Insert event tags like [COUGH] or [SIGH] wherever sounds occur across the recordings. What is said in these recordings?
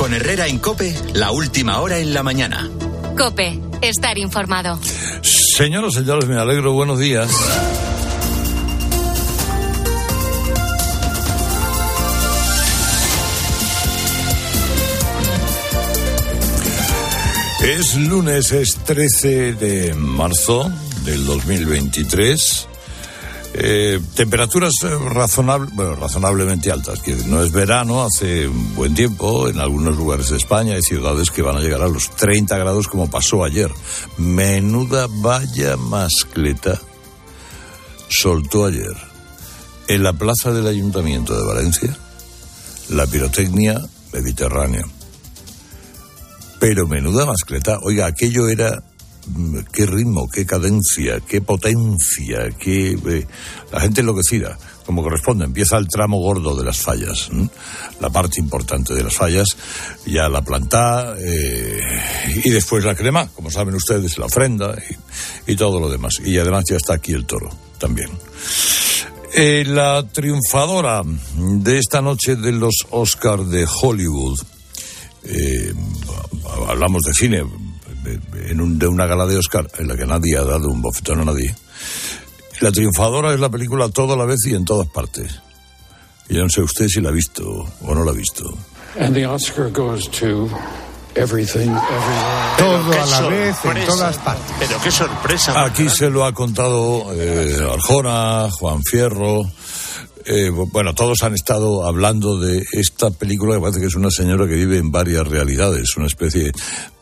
Con Herrera en Cope, la última hora en la mañana. Cope, estar informado. Señoras y señores, me alegro, buenos días. Es lunes, es 13 de marzo del 2023. Eh, temperaturas eh, razonable, bueno, razonablemente altas, que no es verano, hace buen tiempo, en algunos lugares de España hay ciudades que van a llegar a los 30 grados como pasó ayer. Menuda valla mascleta soltó ayer en la plaza del Ayuntamiento de Valencia la pirotecnia mediterránea. Pero menuda mascleta, oiga, aquello era qué ritmo, qué cadencia, qué potencia, qué eh, la gente enloquecida, como corresponde. Empieza el tramo gordo de las fallas, la parte importante de las fallas, ya la planta eh, y después la crema, como saben ustedes, la ofrenda y, todo lo demás. Y además ya está aquí el toro también. Eh, la triunfadora de esta noche de los Oscars de Hollywood hablamos de cine, en de una gala de Oscar en la que nadie ha dado un bofetón a nadie. La triunfadora es la película Toda la vez y en todas partes. Y yo no sé usted si la ha visto o no la ha visto. Todo a la vez en todas partes. Pero qué sorpresa. Aquí se lo ha contado eh, Arjona, Juan Fierro, eh, bueno, todos han estado hablando de esta película que parece que es una señora que vive en varias realidades, una especie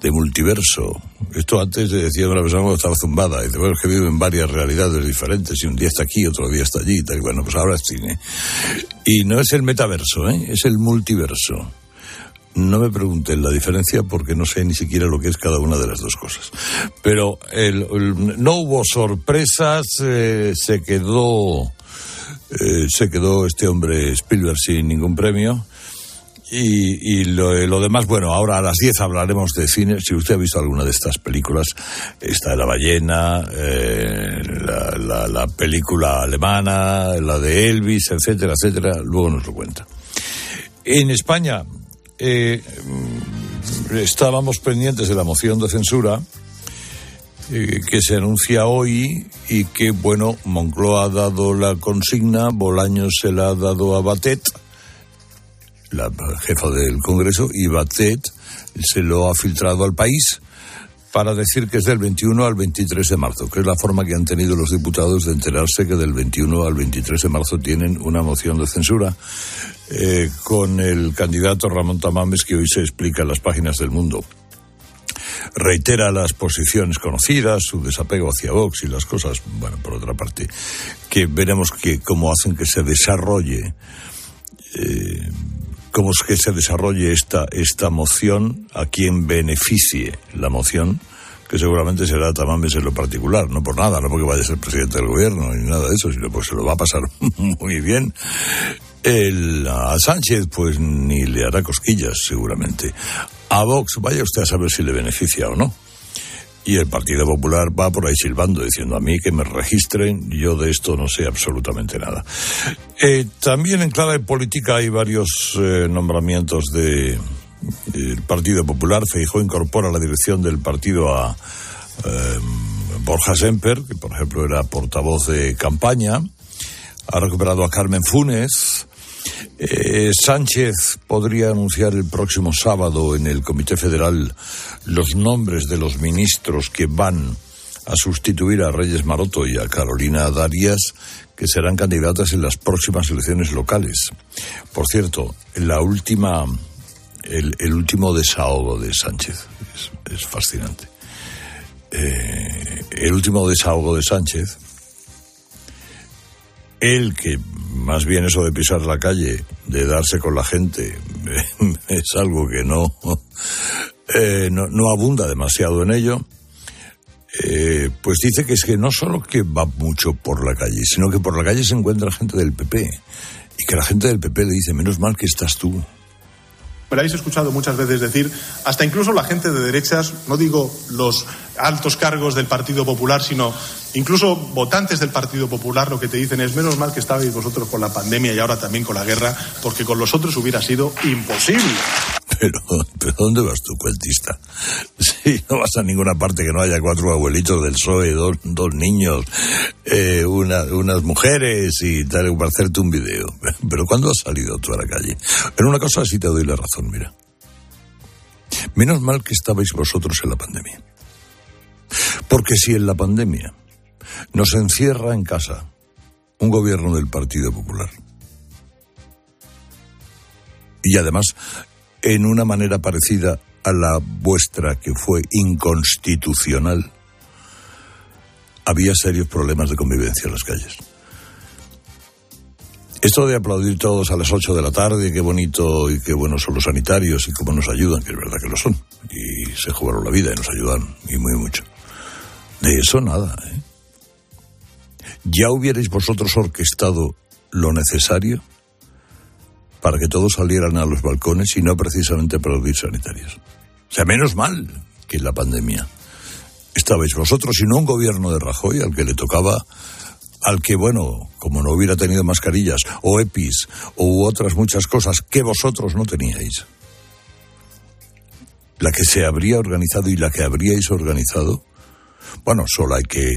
de multiverso. Esto antes decía una persona cuando estaba zumbada, dice, bueno, es que vive en varias realidades diferentes, y un día está aquí, otro día está allí, tal, bueno, pues ahora es cine. Y no es el metaverso, ¿eh? es el multiverso. No me pregunten la diferencia porque no sé ni siquiera lo que es cada una de las dos cosas. Pero no hubo sorpresas, eh, se quedó eh, se quedó este hombre Spielberg sin ningún premio. Y, lo, demás, bueno, ahora a las 10 hablaremos de cine. Si usted ha visto alguna de estas películas, esta de la ballena, eh, la, película alemana, la de Elvis, etcétera, etcétera, luego nos lo cuenta. En España eh, estábamos pendientes de la moción de censura eh, que se anuncia hoy y que, bueno, Moncloa ha dado la consigna, Bolaños se la ha dado a Batet, la jefa del Congreso, y Batet se lo ha filtrado al país para decir que es del 21 al 23 de marzo, que es la forma que han tenido los diputados de enterarse que del 21 al 23 de marzo tienen una moción de censura eh, con el candidato Ramón Tamames que hoy se explica en las páginas del mundo reitera las posiciones conocidas, su desapego hacia Vox y las cosas, bueno, por otra parte, que veremos que cómo hacen que se desarrolle, eh, cómo es que se desarrolle esta, esta moción, a quien beneficie la moción, que seguramente será Tamames en lo particular, no por nada, no porque vaya a ser presidente del gobierno ni nada de eso, sino porque se lo va a pasar [LAUGHS] muy bien. El, a Sánchez, pues ni le hará cosquillas, seguramente a Vox, vaya usted a saber si le beneficia o no. Y el Partido Popular va por ahí silbando, diciendo a mí que me registren, yo de esto no sé absolutamente nada. Eh, también en clave política hay varios eh, nombramientos del Partido Popular. Feijó incorpora la dirección del partido a eh, Borja Semper, que por ejemplo era portavoz de campaña. Ha recuperado a Carmen Funes, eh, Sánchez podría anunciar el próximo sábado en el Comité Federal los nombres de los ministros que van a sustituir a Reyes Maroto y a Carolina Darias, que serán candidatas en las próximas elecciones locales. Por cierto, la última, el, último desahogo de Sánchez es, fascinante. Eh, el último desahogo de Sánchez, el que más bien eso de pisar la calle, de darse con la gente, [LAUGHS] es algo que eh, no, no, abunda demasiado en ello. Eh, pues dice que es que no solo que va mucho por la calle, sino que por la calle se encuentra gente del PP y que la gente del PP le dice, menos mal que estás tú. Me lo habéis escuchado muchas veces decir, hasta incluso la gente de derechas, no digo los altos cargos del Partido Popular, sino incluso votantes del Partido Popular, lo que te dicen es, menos mal que estabais vosotros con la pandemia y ahora también con la guerra, porque con los otros hubiera sido imposible. Pero, pero ¿dónde vas tú, cuentista? Si no vas a ninguna parte que no haya cuatro abuelitos del PSOE, dos, niños, eh, una, unas mujeres y tal, para hacerte un video. Pero ¿cuándo has salido tú a la calle? En una cosa sí te doy la razón, mira. Menos mal que estabais vosotros en la pandemia. Porque si en la pandemia nos encierra en casa un gobierno del Partido Popular, y además en una manera parecida a la vuestra, que fue inconstitucional, había serios problemas de convivencia en las calles. Esto de aplaudir todos a las 8 de la tarde, qué bonito y qué buenos son los sanitarios y cómo nos ayudan, que es verdad que lo son, y se jugaron la vida y nos ayudan, y muy mucho. De eso nada, ¿eh? ¿Ya hubierais vosotros orquestado lo necesario para que todos salieran a los balcones y no precisamente aplaudir sanitarios? O sea, menos mal que la pandemia estabais vosotros y no un gobierno de Rajoy al que le tocaba al que, bueno, como no hubiera tenido mascarillas o EPIs u otras muchas cosas que vosotros no teníais, la que se habría organizado y la que habríais organizado, bueno, solo hay que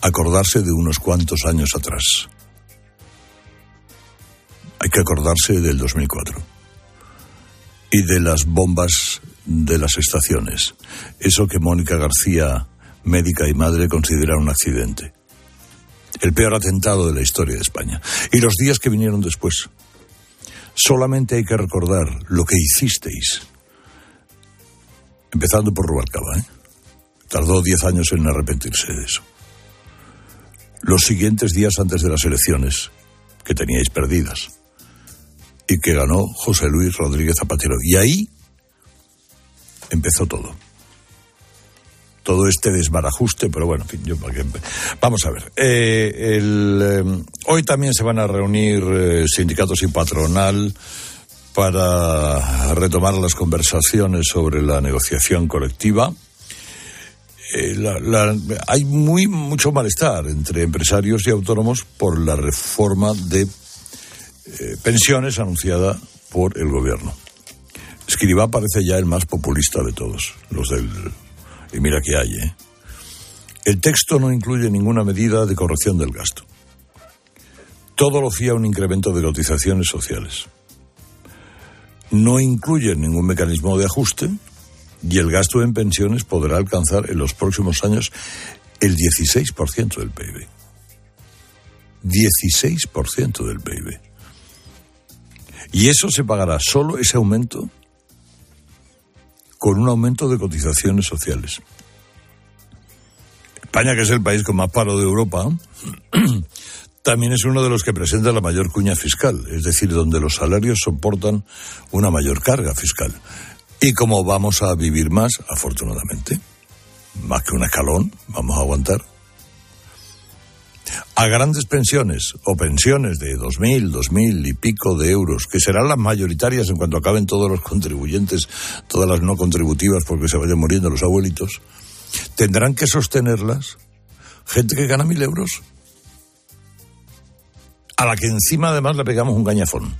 acordarse de unos cuantos años atrás. Hay que acordarse del 2004 y de las bombas de las estaciones. Eso que Mónica García, médica y madre, considera un accidente el peor atentado de la historia de España. Y los días que vinieron después. Solamente hay que recordar lo que hicisteis. Empezando por Rubalcaba, ¿eh? Tardó diez años en arrepentirse de eso. Los siguientes días antes de las elecciones, que teníais perdidas, y que ganó José Luis Rodríguez Zapatero. Y ahí empezó todo todo este desbarajuste, pero bueno, en fin, yo, vamos a ver. Eh, eh, hoy también se van a reunir eh, sindicatos y patronal para retomar las conversaciones sobre la negociación colectiva. hay muy mucho malestar entre empresarios y autónomos por la reforma de pensiones anunciada por el gobierno. Escriba parece ya el más populista de todos, los del y mira que hay, ¿eh? El texto no incluye ninguna medida de corrección del gasto. Todo lo fía a un incremento de cotizaciones sociales. No incluye ningún mecanismo de ajuste y el gasto en pensiones podrá alcanzar en los próximos años el 16% del PIB. 16% del PIB. Y eso se pagará solo ese aumento con un aumento de cotizaciones sociales. España, que es el país con más paro de Europa, [CLEARS THROAT] también es uno de los que presenta la mayor cuña fiscal, es decir, donde los salarios soportan una mayor carga fiscal. Y como vamos a vivir más, afortunadamente, más que un escalón, vamos a aguantar, a grandes pensiones o pensiones de dos mil, dos mil y pico de euros, que serán las mayoritarias en cuanto acaben todos los contribuyentes, todas las no contributivas porque se vayan muriendo los abuelitos, tendrán que sostenerlas gente que gana mil euros, a la que encima además le pegamos un cañafón.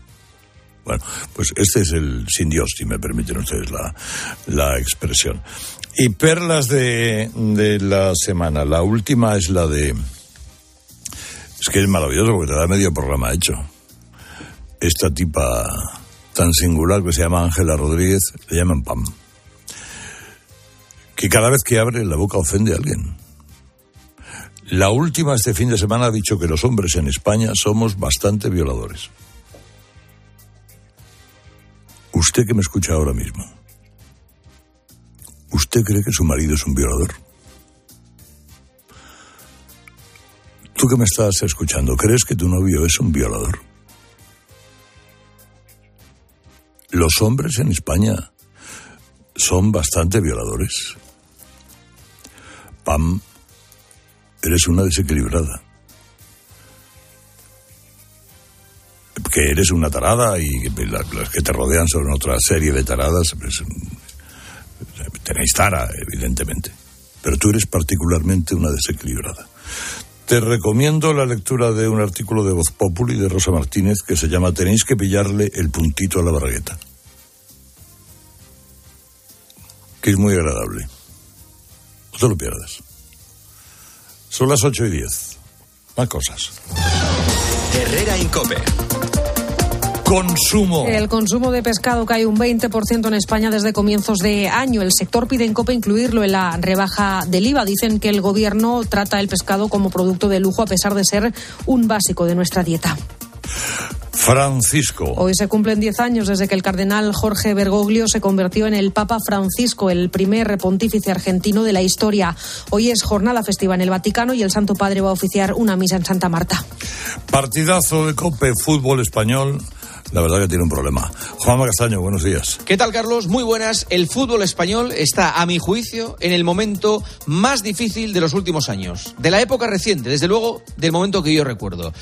Bueno, pues este es el sin Dios, si me permiten ustedes la, la expresión. Y perlas de, de la semana. La última es la de es que es maravilloso porque te da medio programa hecho. Esta tipa tan singular que se llama Ángela Rodríguez, le llaman Pam. Que cada vez que abre la boca ofende a alguien. La última este fin de semana ha dicho que los hombres en España somos bastante violadores. Usted que me escucha ahora mismo, ¿usted cree que su marido es un violador? Tú que me estás escuchando, ¿crees que tu novio es un violador? Los hombres en España son bastante violadores. Pam, eres una desequilibrada. Que eres una tarada y las que te rodean son otra serie de taradas. Pues, tenéis tara, evidentemente. Pero tú eres particularmente una desequilibrada. Te recomiendo la lectura de un artículo de Voz Populi de Rosa Martínez que se llama Tenéis que pillarle el puntito a la bragueta. Que es muy agradable. No te lo pierdas. Son las 8 y 10. Más cosas. Herrera Incope. Consumo. El consumo de pescado cae un 20% en España desde comienzos de año. El sector pide en COPE incluirlo en la rebaja del IVA. Dicen que el gobierno trata el pescado como producto de lujo a pesar de ser un básico de nuestra dieta. Francisco. Hoy se cumplen 10 años desde que el cardenal Jorge Bergoglio se convirtió en el Papa Francisco, el primer pontífice argentino de la historia. Hoy es jornada festiva en el Vaticano y el Santo Padre va a oficiar una misa en Santa Marta. Partidazo de Cope Fútbol Español la verdad que tiene un problema. Juanma Castaño, buenos días. ¿Qué tal, Carlos? Muy buenas. El fútbol español está, a mi juicio, en el momento más difícil de los últimos años. De la época reciente, desde luego, del momento que yo recuerdo.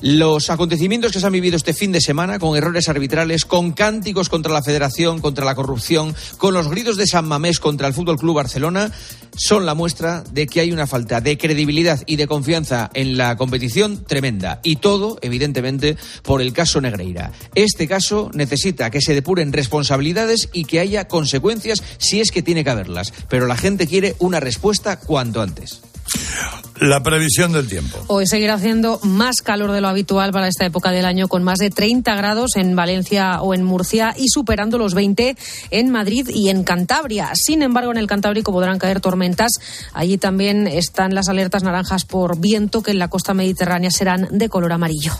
Los acontecimientos que se han vivido este fin de semana, con errores arbitrales, con cánticos contra la federación, contra la corrupción, con los gritos de San Mamés contra el Fútbol Club Barcelona, son la muestra de que hay una falta de credibilidad y de confianza en la competición tremenda. Y todo, evidentemente, por el caso Negreira. Este caso necesita que se depuren responsabilidades y que haya consecuencias si es que tiene que haberlas. Pero la gente quiere una respuesta cuanto antes. La previsión del tiempo. Hoy seguirá haciendo más calor de lo habitual para esta época del año, con más de 30 grados en Valencia o en Murcia y superando los 20 en Madrid y en Cantabria. Sin embargo, en el Cantábrico podrán caer tormentas. Allí también están las alertas naranjas por viento, que en la costa mediterránea serán de color amarillo.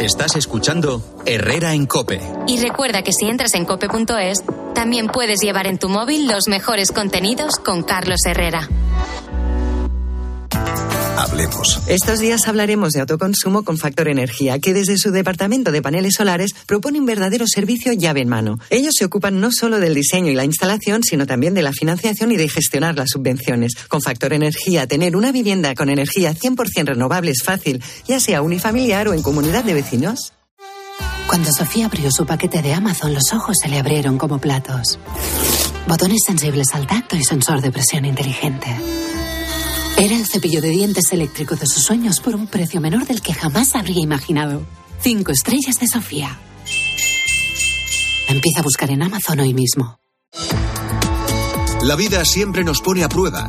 Estás escuchando Herrera en Cope. Y recuerda que si entras en cope.es, también puedes llevar en tu móvil los mejores contenidos con Carlos Herrera. Hablemos. Estos días hablaremos de autoconsumo con Factor Energía, que desde su departamento de paneles solares propone un verdadero servicio llave en mano. Ellos se ocupan no solo del diseño y la instalación, sino también de la financiación y de gestionar las subvenciones. Con Factor Energía, tener una vivienda con energía 100% renovable es fácil, ya sea unifamiliar o en comunidad de vecinos. Cuando Sofía abrió su paquete de Amazon, los ojos se le abrieron como platos. Botones sensibles al tacto y sensor de presión inteligente. Era el cepillo de dientes eléctrico de sus sueños por un precio menor del que jamás habría imaginado. Cinco estrellas de Sofía. Empieza a buscar en Amazon hoy mismo. La vida siempre nos pone a prueba.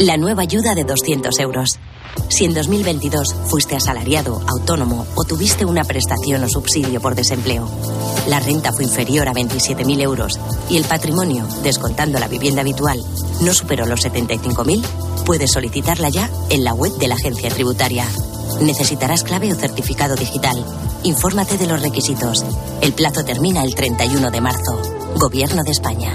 La nueva ayuda de 200 euros. Si en 2022 fuiste asalariado, autónomo o tuviste una prestación o subsidio por desempleo, la renta fue inferior a 27.000 euros y el patrimonio, descontando la vivienda habitual, no superó los 75.000, puedes solicitarla ya en la web de la agencia tributaria. Necesitarás clave o certificado digital. Infórmate de los requisitos. El plazo termina el 31 de marzo. Gobierno de España.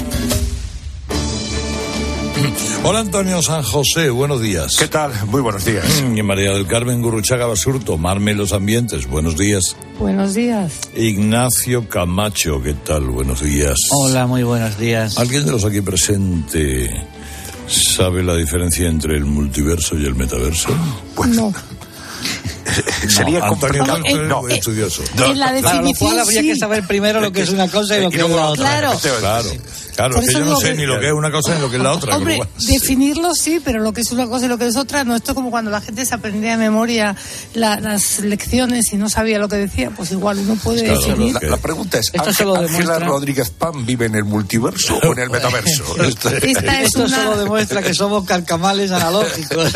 Hola Antonio San José, buenos días. ¿Qué tal? Muy buenos días. Y María del Carmen Gurruchaga Basurto, Marme los Ambientes, buenos días. Buenos días. Ignacio Camacho, ¿qué tal? Buenos días. Hola, muy buenos días. ¿Alguien de los aquí presente sabe la diferencia entre el multiverso y el metaverso? Pues no. [LAUGHS] [LAUGHS] Sería. Camacho es No, eh, estudioso. En la Claro, lo definición cual habría sí. que saber primero lo que es una cosa y lo que es la la otra. Claro. Claro, claro, es que yo no sé que- ni lo que es una cosa ni lo que es la otra. Hombre, definirlo sí, pero lo que es una cosa y lo que es otra, no. Esto es como cuando la gente se aprendía de memoria la- las lecciones y no sabía lo que decía, pues igual uno puede Claro, definir. La, la pregunta es, Esto ¿Ángel- ¿Ángela Rodríguez Pan vive en el multiverso o en el metaverso? [LAUGHS] Esta es, Esto una, solo demuestra que somos carcamales analógicos.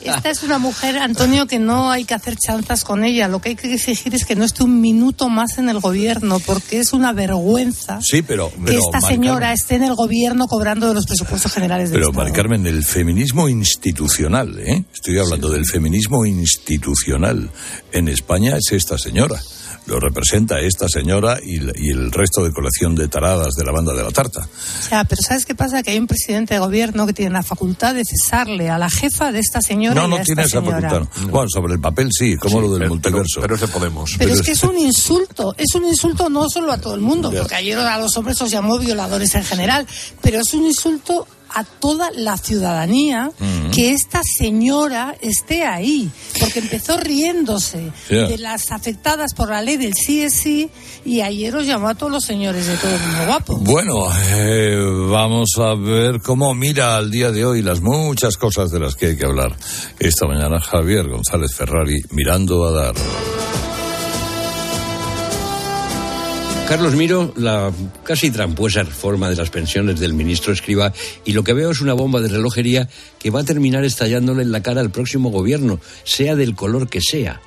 esta es una mujer, Antonio, que no hay que hacer chanzas con ella. Lo que hay que exigir es que no esté un minuto más en el gobierno, porque es una vergüenza Sí, pero... que esta señora Carmen, esté en el gobierno cobrando de los presupuestos generales del Pero, Estado. Mari Carmen, el feminismo institucional, ¿eh? Estoy hablando del feminismo institucional en España, es esta señora. Lo representa esta señora y, y el resto de colección de taradas de la banda de la tarta. Ya, pero ¿sabes qué pasa? Que hay un presidente de gobierno que tiene la facultad de cesarle a la jefa de esta señora No, y no esta tiene esa señora. facultad. Bueno, sobre el papel sí, como lo del multiverso. Pero es de Podemos. Pero es que es un insulto, es un insulto no solo a todo el mundo, porque ayer a los hombres os llamó violadores en general, pero es un insulto a toda la ciudadanía que esta señora esté ahí, porque empezó riéndose de las afectadas por la ley del sí sí y ayer os llamó a todos los señores de todo el mundo guapo. Bueno, eh, vamos a ver cómo mira al día de hoy las muchas cosas de las que hay que hablar. Esta mañana Javier González Ferrari mirando a dar. Carlos, miro la casi trampuesa reforma de las pensiones del ministro Escriba y lo que veo es una bomba de relojería que va a terminar estallándole en la cara al próximo gobierno, sea del color que sea.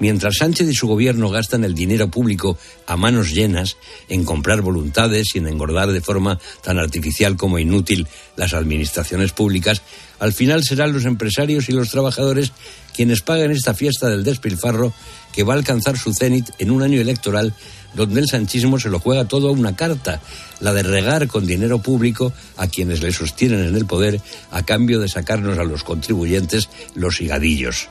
Mientras Sánchez y su gobierno gastan el dinero público a manos llenas en comprar voluntades y en engordar de forma tan artificial como inútil las administraciones públicas, al final serán los empresarios y los trabajadores quienes paguen esta fiesta del despilfarro que va a alcanzar su cenit en un año electoral donde el sanchismo se lo juega todo a una carta, la de regar con dinero público a quienes le sostienen en el poder a cambio de sacarnos a los contribuyentes los higadillos.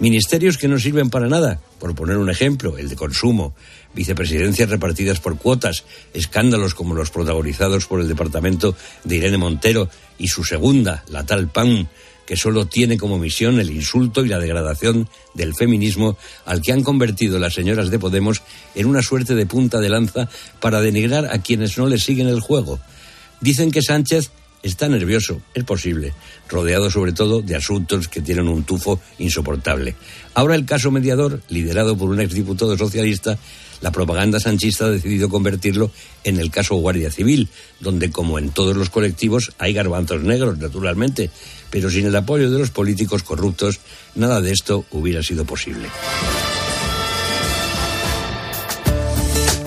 Ministerios que no sirven para nada, por poner un ejemplo, el de consumo, vicepresidencias repartidas por cuotas, escándalos como los protagonizados por el departamento de Irene Montero y su segunda, la tal PAN, que solo tiene como misión el insulto y la degradación del feminismo al que han convertido las señoras de Podemos en una suerte de punta de lanza para denigrar a quienes no le siguen el juego. Dicen que Sánchez está nervioso, es posible, rodeado sobre todo de asuntos que tienen un tufo insoportable. Ahora el caso mediador, liderado por un exdiputado socialista, la propaganda sanchista ha decidido convertirlo en el caso Guardia Civil, donde como en todos los colectivos hay garbanzos negros, naturalmente, pero sin el apoyo de los políticos corruptos, nada de esto hubiera sido posible.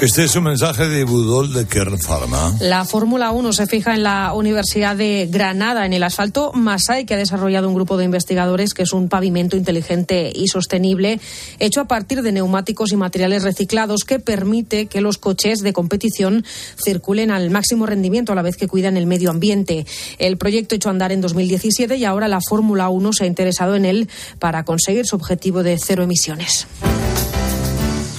Este es un mensaje de Budol de Kern Pharma. La Fórmula 1 se fija en la Universidad de Granada, en el asfalto Masai, que ha desarrollado un grupo de investigadores que es un pavimento inteligente y sostenible, hecho a partir de neumáticos y materiales reciclados, que permite que los coches de competición circulen al máximo rendimiento a la vez que cuidan el medio ambiente. El proyecto hecho andar en 2017 y ahora la Fórmula 1 se ha interesado en él para conseguir su objetivo de cero emisiones.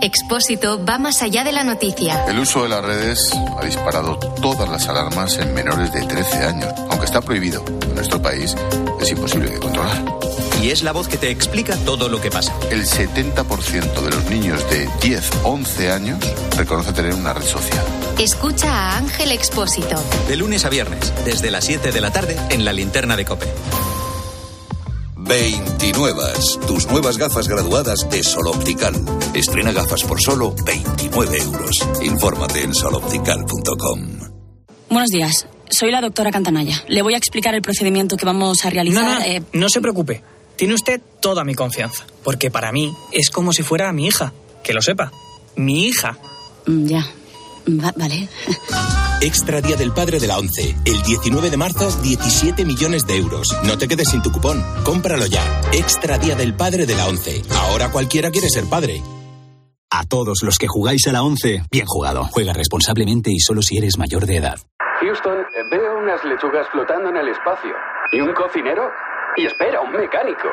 Expósito va más allá de la noticia. El uso de las redes ha disparado todas las alarmas en menores de 13 años. Aunque está prohibido en nuestro país, es imposible de controlar. Y es la voz que te explica todo lo que pasa. El 70% de los niños de 10, 11 años reconoce tener una red social. Escucha a Ángel Expósito. De lunes a viernes, desde las 7 de la tarde, en la linterna de Cope. 29. Tus nuevas gafas graduadas de Sol Optical. Estrena gafas por solo 29 euros. Infórmate en soloptical.com. Buenos días. Soy la doctora Cantanaya. Le voy a explicar el procedimiento que vamos a realizar. No, no, eh, no se preocupe. Tiene usted toda mi confianza. Porque para mí es como si fuera mi hija. Que lo sepa. Mi hija. mm, ya. Va- vale. [LAUGHS] Extra Día del Padre de la ONCE. El 19 de marzo, 17 millones de euros. No te quedes sin tu cupón. Cómpralo ya. Extra Día del Padre de la ONCE. Ahora cualquiera quiere ser padre. A todos los que jugáis a la 11, bien jugado. Juega responsablemente y solo si eres mayor de edad. Houston, veo unas lechugas flotando en el espacio. ¿Y un cocinero? Y espera, un mecánico.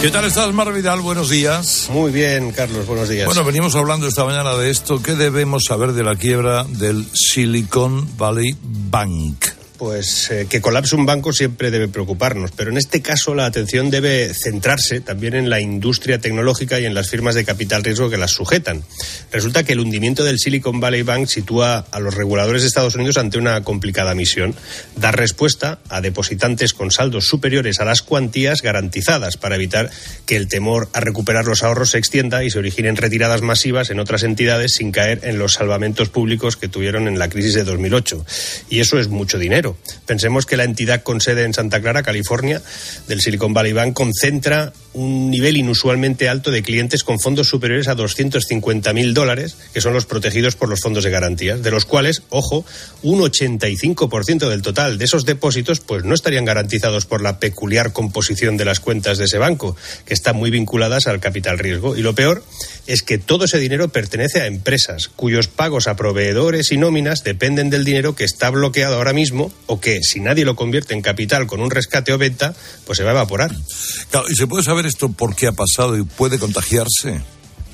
¿Qué tal estás, Mar Vidal? Buenos días. Muy bien, Carlos, buenos días. Bueno, venimos hablando esta mañana de esto. ¿Qué debemos saber de la quiebra del Silicon Valley Bank? Pues eh, que colapse un banco siempre debe preocuparnos, pero en este caso la atención debe centrarse también en la industria tecnológica y en las firmas de capital riesgo que las sujetan. Resulta que el hundimiento del Silicon Valley Bank sitúa a los reguladores de Estados Unidos ante una complicada misión, dar respuesta a depositantes con saldos superiores a las cuantías garantizadas para evitar que el temor a recuperar los ahorros se extienda y se originen retiradas masivas en otras entidades sin caer en los salvamentos públicos que tuvieron en la crisis de 2008. Y eso es mucho dinero. Pensemos que la entidad con sede en Santa Clara, California, del Silicon Valley Bank, concentra un nivel inusualmente alto de clientes con fondos superiores a 250.000 dólares, que son los protegidos por los fondos de garantías, de los cuales, ojo, un 85% del total de esos depósitos pues no estarían garantizados por la peculiar composición de las cuentas de ese banco, que están muy vinculadas al capital riesgo. Y lo peor es que todo ese dinero pertenece a empresas cuyos pagos a proveedores y nóminas dependen del dinero que está bloqueado ahora mismo o que, si nadie lo convierte en capital con un rescate o venta, pues se va a evaporar. Claro, ¿y se puede saber esto por qué ha pasado y puede contagiarse?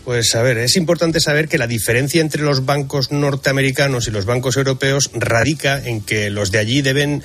Pues a ver, es importante saber que la diferencia entre los bancos norteamericanos y los bancos europeos radica en que los de allí deben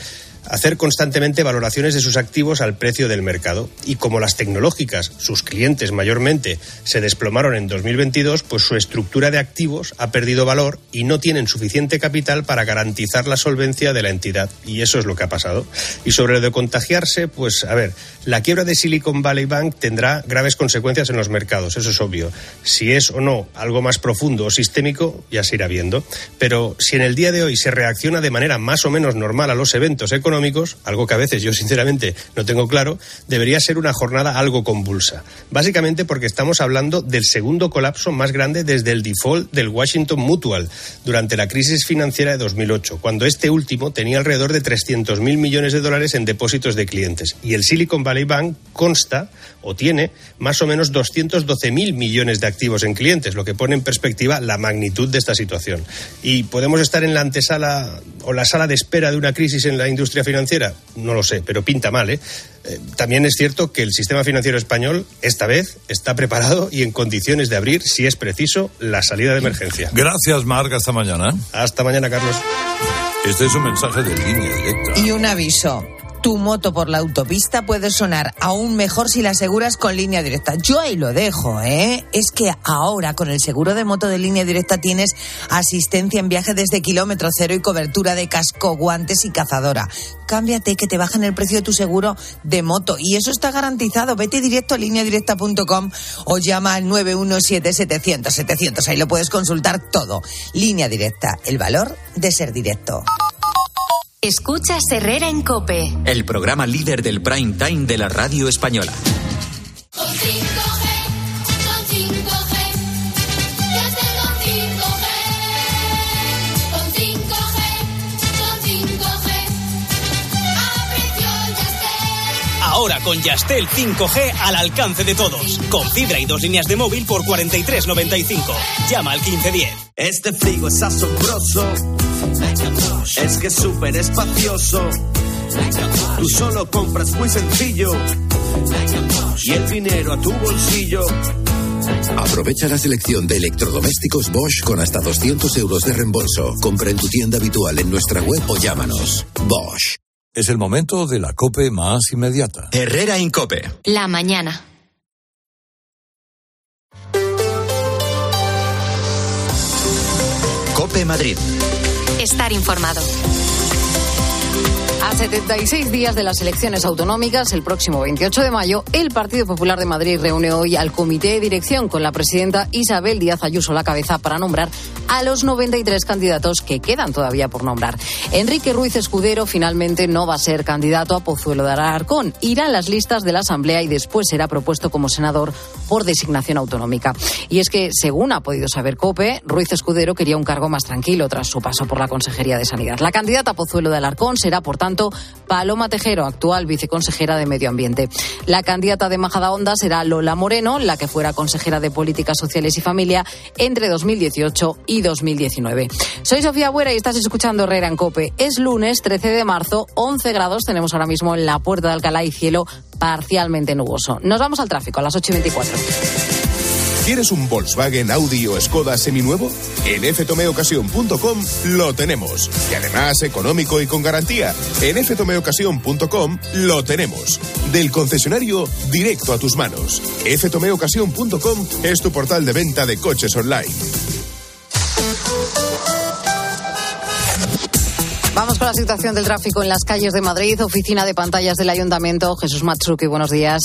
hacer constantemente valoraciones de sus activos al precio del mercado. Y como las tecnológicas, sus clientes mayormente, se desplomaron en 2022, pues su estructura de activos ha perdido valor y no tienen suficiente capital para garantizar la solvencia de la entidad. Y eso es lo que ha pasado. Y sobre lo de contagiarse, pues a ver, la quiebra de Silicon Valley Bank tendrá graves consecuencias en los mercados, eso es obvio. Si es o no algo más profundo o sistémico, ya se irá viendo. Pero si en el día de hoy se reacciona de manera más o menos normal a los eventos económicos, algo que a veces yo sinceramente no tengo claro, debería ser una jornada algo convulsa. Básicamente porque estamos hablando del segundo colapso más grande desde el default del Washington Mutual durante la crisis financiera de 2008, cuando este último tenía alrededor de 300.000 millones de dólares en depósitos de clientes. Y el Silicon Valley Bank consta o tiene más o menos 212.000 millones de activos en clientes, lo que pone en perspectiva la magnitud de esta situación. Y podemos estar en la antesala o la sala de espera de una crisis en la industria financiera, no lo sé, pero pinta mal, ¿eh? ¿eh? También es cierto que el sistema financiero español, esta vez, está preparado y en condiciones de abrir, si es preciso, la salida de emergencia. Gracias, Marga. Hasta mañana. Hasta mañana, Carlos. Este es un mensaje de línea directa. Y un aviso tu moto por la autopista puede sonar aún mejor si la aseguras con línea directa. Yo ahí lo dejo, ¿eh? Es que ahora con el seguro de moto de línea directa tienes asistencia en viaje desde kilómetro cero y cobertura de casco, guantes y cazadora. Cámbiate que te bajan el precio de tu seguro de moto y eso está garantizado. Vete directo a lineadirecta.com o llama al 917-700-700. Ahí lo puedes consultar todo. Línea directa, el valor de ser directo. Escuchas Herrera en Cope. El programa líder del prime time de la radio española. Ahora con Yastel 5G al alcance de todos. Con fibra y dos líneas de móvil por 43.95. Llama al 1510. Este frigo es asombroso. Es que es súper espacioso. Tú solo compras muy sencillo. Y el dinero a tu bolsillo. Aprovecha la selección de electrodomésticos Bosch con hasta 200 euros de reembolso. Compra en tu tienda habitual en nuestra web o llámanos. Bosch. Es el momento de la COPE más inmediata. Herrera Incope. La mañana. Cope Madrid. Estar informado. A 76 días de las elecciones autonómicas, el próximo 28 de mayo, el Partido Popular de Madrid reúne hoy al Comité de Dirección con la presidenta Isabel Díaz Ayuso a la cabeza para nombrar a los 93 candidatos que quedan todavía por nombrar. Enrique Ruiz Escudero finalmente no va a ser candidato a Pozuelo de Ararcón. Irá en las listas de la Asamblea y después será propuesto como senador por designación autonómica. Y es que, según ha podido saber COPE, Ruiz Escudero quería un cargo más tranquilo tras su paso por la Consejería de Sanidad. La candidata a Pozuelo de Alarcón será, por tanto, Paloma Tejero, actual viceconsejera de Medio Ambiente. La candidata de Majadahonda será Lola Moreno, la que fuera consejera de Políticas Sociales y Familia entre 2018 y 2019. Soy Sofía Buera y estás escuchando Herrera en Cope. Es lunes 13 de marzo, 11 grados tenemos ahora mismo en la puerta de Alcalá y cielo parcialmente nuboso. Nos vamos al tráfico a las 8 y 24. ¿Quieres un Volkswagen, Audi o Skoda seminuevo? En ftomeocasión.com lo tenemos. Y además económico y con garantía. En ftomeocasión.com lo tenemos. Del concesionario directo a tus manos. ftomeocasión.com es tu portal de venta de coches online. Vamos con la situación del tráfico en las calles de Madrid, oficina de pantallas del Ayuntamiento. Jesús Matsuki, buenos días.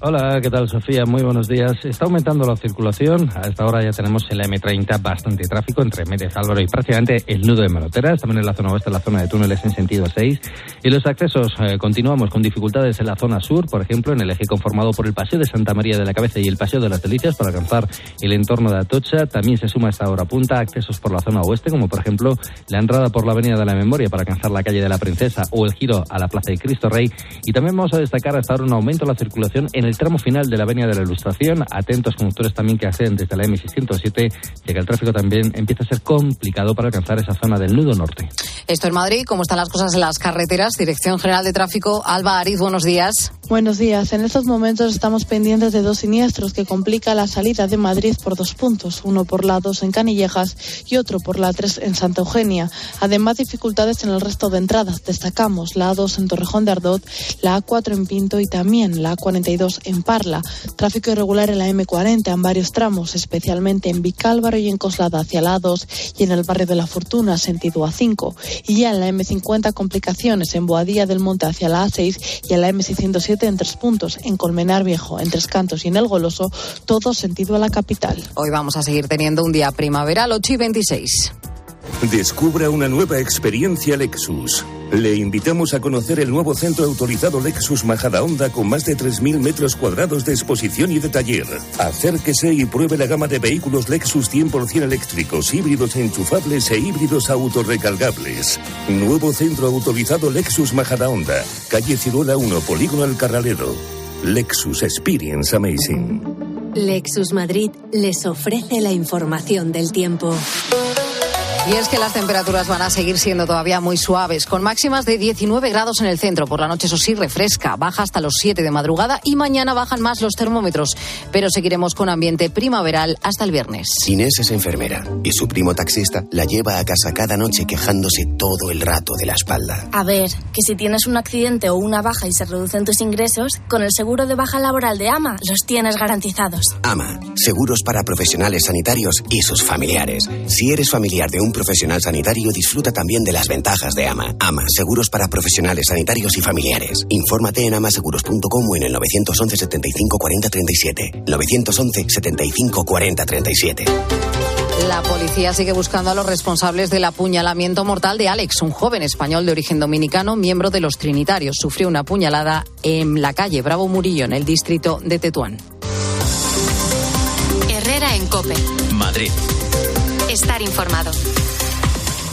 Hola, ¿qué tal Sofía? Muy buenos días. Está aumentando la circulación. A esta hora ya tenemos en la M30 bastante tráfico entre Méndez Álvaro y prácticamente el nudo de Manoteras, también en la zona oeste, la zona de túneles en sentido 6. Y los accesos eh, continuamos con dificultades en la zona sur, por ejemplo, en el eje conformado por el Paseo de Santa María de la Cabeza y el Paseo de las Delicias para alcanzar el entorno de Atocha. También se suma a esta hora punta accesos por la zona oeste, como por ejemplo la entrada por la Avenida de la Memoria para alcanzar la calle de la Princesa o el giro a la Plaza de Cristo Rey. Y también vamos a destacar hasta ahora un aumento de la circulación en el tramo final de la Avenida de la Ilustración. Atentos conductores también que acceden desde la M607, ya que el tráfico también empieza a ser complicado para alcanzar esa zona del nudo norte. Esto en Madrid, ¿cómo están las cosas en las carreteras? Dirección General de Tráfico, Alba Ariz, buenos días. Buenos días. En estos momentos estamos pendientes de dos siniestros que complican la salida de Madrid por dos puntos, uno por la 2 en Canillejas y otro por la 3 en Santa Eugenia. Además, dificultades en el resto de entradas. Destacamos la A2 en Torrejón de Ardot, la A4 en Pinto y también la A42 en Parla. Tráfico irregular en la M40 en varios tramos, especialmente en Vicálvaro y en Coslada hacia la A2 y en el barrio de la Fortuna, sentido A5. Y ya en la M50 complicaciones en Boadilla del Monte hacia la A6 y en la M607 en tres puntos, en Colmenar Viejo, en Tres Cantos y en El Goloso, todo sentido a la capital. Hoy vamos a seguir teniendo un día primaveral 8 y 26. Descubra una nueva experiencia Lexus. Le invitamos a conocer el nuevo centro autorizado Lexus Majadahonda con más de 3.000 metros cuadrados de exposición y de taller. Acérquese y pruebe la gama de vehículos Lexus 100% eléctricos, híbridos enchufables e híbridos autorrecargables. Nuevo centro autorizado Lexus Majadahonda, calle Ciruela 1, Polígono El Carralero. Lexus Experience Amazing. Lexus Madrid les ofrece la información del tiempo. Y es que las temperaturas van a seguir siendo todavía muy suaves, con máximas de 19 grados en el centro. Por la noche, eso sí, refresca, baja hasta los 7 de madrugada y mañana bajan más los termómetros. Pero seguiremos con ambiente primaveral hasta el viernes. Inés es enfermera y su primo taxista la lleva a casa cada noche quejándose todo el rato de la espalda. A ver, que si tienes un accidente o una baja y se reducen tus ingresos, con el seguro de baja laboral de AMA los tienes garantizados. AMA, seguros para profesionales sanitarios y sus familiares. Si eres familiar de un profesional sanitario, disfruta también de las ventajas de AMA. AMA, seguros para profesionales sanitarios y familiares. Infórmate en amaseguros.com o en el 911 75 40 37. 911 75 40 37. La policía sigue buscando a los responsables del apuñalamiento mortal de Alex, un joven español de origen dominicano, miembro de los Trinitarios. Sufrió una puñalada en la calle Bravo Murillo, en el distrito de Tetuán. Herrera en Cope. Madrid. Estar informado.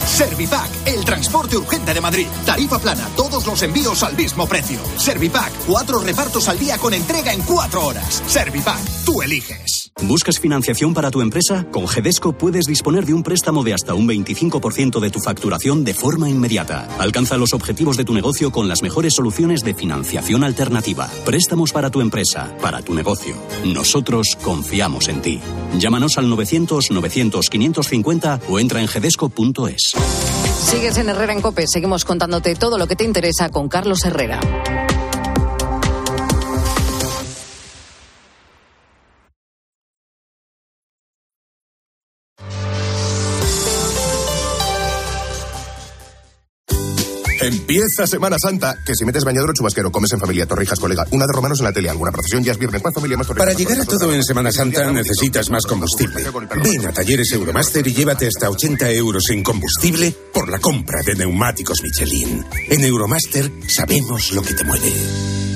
Servipack, el transporte urgente de Madrid. Tarifa plana, todos los envíos al mismo precio. Servipack, cuatro repartos al día con entrega en cuatro horas. Servipack, tú eliges. ¿Buscas financiación para tu empresa? Con Gedesco puedes disponer de un préstamo de hasta un 25% de tu facturación de forma inmediata. Alcanza los objetivos de tu negocio con las mejores soluciones de financiación alternativa. Préstamos para tu empresa, para tu negocio. Nosotros confiamos en ti. Llámanos al 900 900 550 o entra en gedesco.es. Sigues en Herrera en Cope. Seguimos contándote todo lo que te interesa con Carlos Herrera. Empieza Semana Santa. Que si metes bañador o chubasquero, comes en familia, torrijas, colega. Una de romanos en la tele, alguna procesión, ya es viernes. ¿Cuál familia más torrijas? Para llegar a todo en Semana Santa necesitas más combustible. Ven a Talleres Euromaster y llévate hasta 80 euros en combustible por la compra de neumáticos Michelin. En Euromaster sabemos lo que te mueve.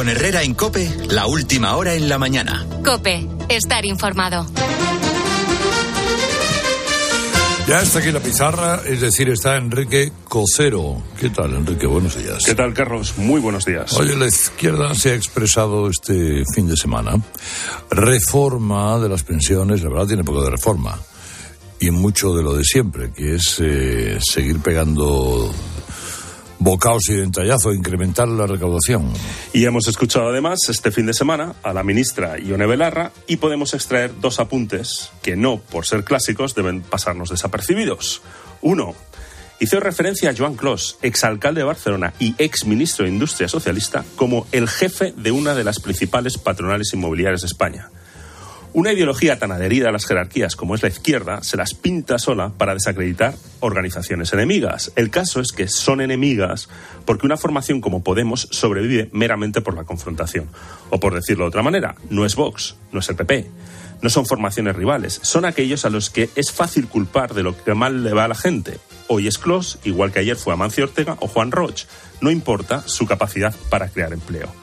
Con Herrera en Cope, la última hora en la mañana. Cope, estar informado. Ya está aquí la pizarra, es decir, está Enrique Cocero. ¿Qué tal, Enrique? Buenos días. ¿Qué tal, Carlos? Muy buenos días. Oye, la izquierda se ha expresado este fin de semana. Reforma de las pensiones, la verdad tiene poco de reforma. Y mucho de lo de siempre, que es eh, seguir pegando bocaos y dentallazo, incrementar la recaudación. Y hemos escuchado además este fin de semana a la ministra Ione Belarra y podemos extraer dos apuntes que no, por ser clásicos, deben pasarnos desapercibidos. Uno, hizo referencia a Joan Clos, exalcalde de Barcelona y exministro de Industria Socialista, como el jefe de una de las principales patronales inmobiliarias de España. Una ideología tan adherida a las jerarquías como es la izquierda se las pinta sola para desacreditar organizaciones enemigas. El caso es que son enemigas porque una formación como Podemos sobrevive meramente por la confrontación. O por decirlo de otra manera, no es Vox, no es el PP. No son formaciones rivales, son aquellos a los que es fácil culpar de lo que mal le va a la gente. Hoy es Clos, igual que ayer fue Amancio Ortega o Juan Roch. No importa su capacidad para crear empleo.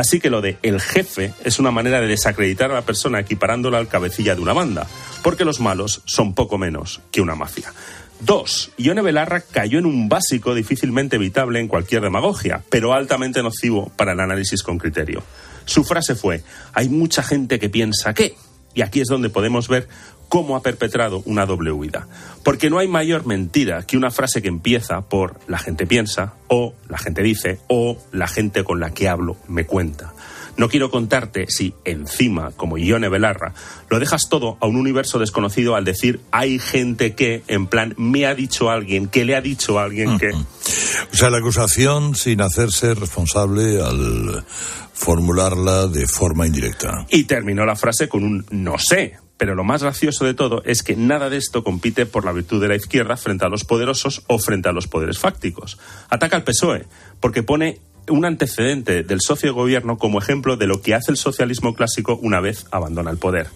Así que lo de el jefe es una manera de desacreditar a la persona equiparándola al cabecilla de una banda, porque los malos son poco menos que una mafia. Dos, Ione Belarra cayó en un básico difícilmente evitable en cualquier demagogia, pero altamente nocivo para el análisis con criterio. Su frase fue, hay mucha gente que piensa que, y aquí es donde podemos ver cómo ha perpetrado una doble huida. Porque no hay mayor mentira que una frase que empieza por la gente piensa, o la gente dice, o la gente con la que hablo me cuenta. No quiero contarte si encima, como Ione Belarra, lo dejas todo a un universo desconocido al decir hay gente que, en plan, me ha dicho alguien, que le ha dicho a alguien que. O sea, la acusación sin hacerse responsable al formularla de forma indirecta. Y terminó la frase con un no sé. Pero lo más gracioso de todo es que nada de esto compite por la virtud de la izquierda frente a los poderosos o frente a los poderes fácticos. Ataca al PSOE porque pone un antecedente del socio gobierno como ejemplo de lo que hace el socialismo clásico una vez abandona el poder.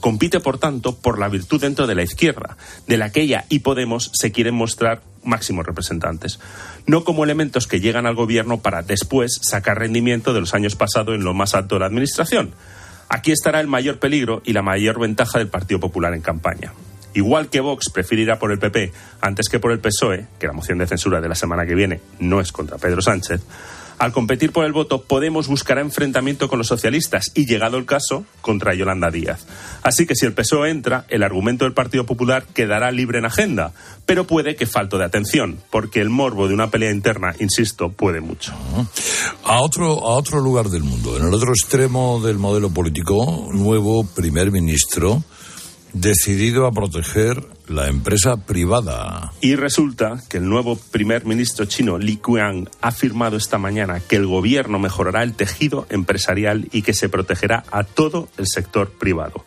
Compite, por tanto, por la virtud dentro de la izquierda, de la que ella y Podemos se quieren mostrar máximos representantes, no como elementos que llegan al gobierno para después sacar rendimiento de los años pasados en lo más alto de la administración. Aquí estará el mayor peligro y la mayor ventaja del Partido Popular en campaña. Igual que Vox preferirá por el PP antes que por el PSOE, que la moción de censura de la semana que viene no es contra Pedro Sánchez, al competir por el voto, Podemos buscará enfrentamiento con los socialistas y, llegado el caso, contra Yolanda Díaz. Así que si el PSOE entra, el argumento del Partido Popular quedará libre en agenda, pero puede que falto de atención, porque el morbo de una pelea interna, insisto, puede mucho. A otro, a otro lugar del mundo, en el otro extremo del modelo político, nuevo primer ministro decidido a proteger la empresa privada. Y resulta que el nuevo primer ministro chino, Li Qiang, ha afirmado esta mañana que el gobierno mejorará el tejido empresarial y que se protegerá a todo el sector privado.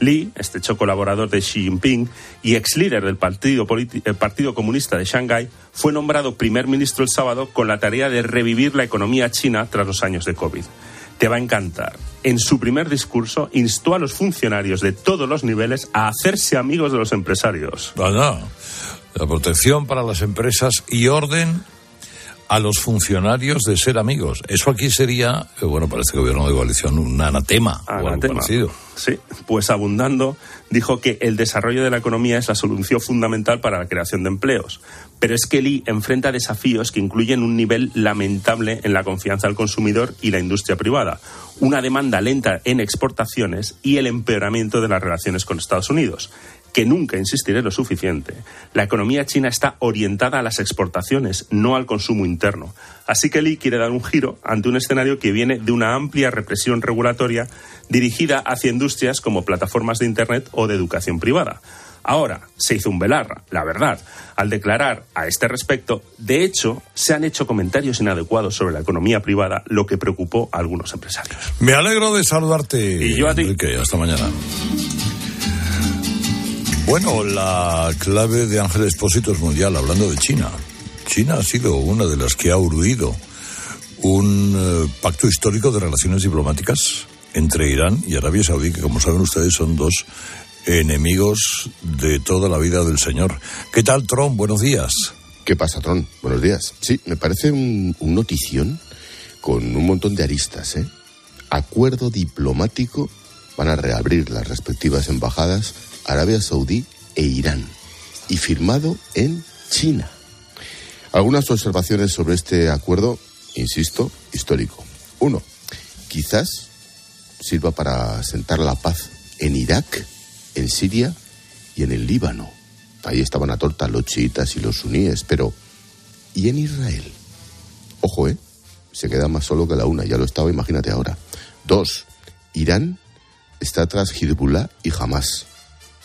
Li, estrecho colaborador de Xi Jinping y ex líder del Partido, el Partido Comunista de Shanghái, fue nombrado primer ministro el sábado con la tarea de revivir la economía china tras los años de COVID. Te va a encantar. En su primer discurso instó a los funcionarios de todos los niveles a hacerse amigos de los empresarios. La protección para las empresas y orden a los funcionarios de ser amigos. Eso aquí sería, eh, bueno, para este gobierno de coalición, un anatema, o algo Anatema. parecido. Sí, pues abundando, dijo que el desarrollo de la economía es la solución fundamental para la creación de empleos. Pero es que Lee enfrenta desafíos que incluyen un nivel lamentable en la confianza del consumidor y la industria privada, una demanda lenta en exportaciones y el empeoramiento de las relaciones con Estados Unidos que nunca insistiré lo suficiente, la economía china está orientada a las exportaciones, no al consumo interno. Así que Lee quiere dar un giro ante un escenario que viene de una amplia represión regulatoria dirigida hacia industrias como plataformas de Internet o de educación privada. Ahora, se hizo un velar, la verdad, al declarar a este respecto, de hecho, se han hecho comentarios inadecuados sobre la economía privada, lo que preocupó a algunos empresarios. Me alegro de saludarte. Y yo a ti. Enrique, hasta mañana. Bueno, la clave de Ángel Expósito es mundial, hablando de China. China ha sido una de las que ha urdido un eh, pacto histórico de relaciones diplomáticas entre Irán y Arabia Saudí, que como saben ustedes son dos enemigos de toda la vida del señor. ¿Qué tal, Trump? Buenos días. ¿Qué pasa, Tron? Buenos días. Sí, me parece un, un notición con un montón de aristas, ¿eh? Acuerdo diplomático van a reabrir las respectivas embajadas Arabia Saudí e Irán y firmado en China. Algunas observaciones sobre este acuerdo, insisto, histórico. Uno, quizás sirva para sentar la paz en Irak, en Siria y en el Líbano. Ahí estaban a torta los chiitas y los suníes, pero ¿y en Israel? Ojo, ¿eh? Se queda más solo que la una, ya lo estaba, imagínate ahora. Dos, Irán está tras Hezbollah y Hamas,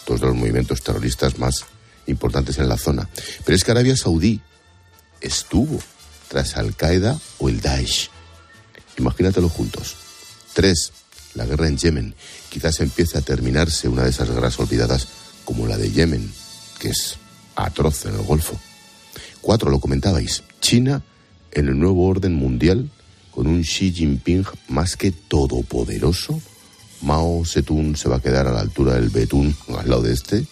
dos los movimientos terroristas más importantes en la zona. Pero es que Arabia Saudí estuvo tras Al-Qaeda o el Daesh. Imagínatelo juntos. Tres, la guerra en Yemen. Quizás empiece a terminarse una de esas guerras olvidadas como la de Yemen, que es atroz en el Golfo. Cuatro, lo comentabais, China en el nuevo orden mundial con un Xi Jinping más que todopoderoso. Mao Zedong se va a quedar a la altura del Betún, al lado de este,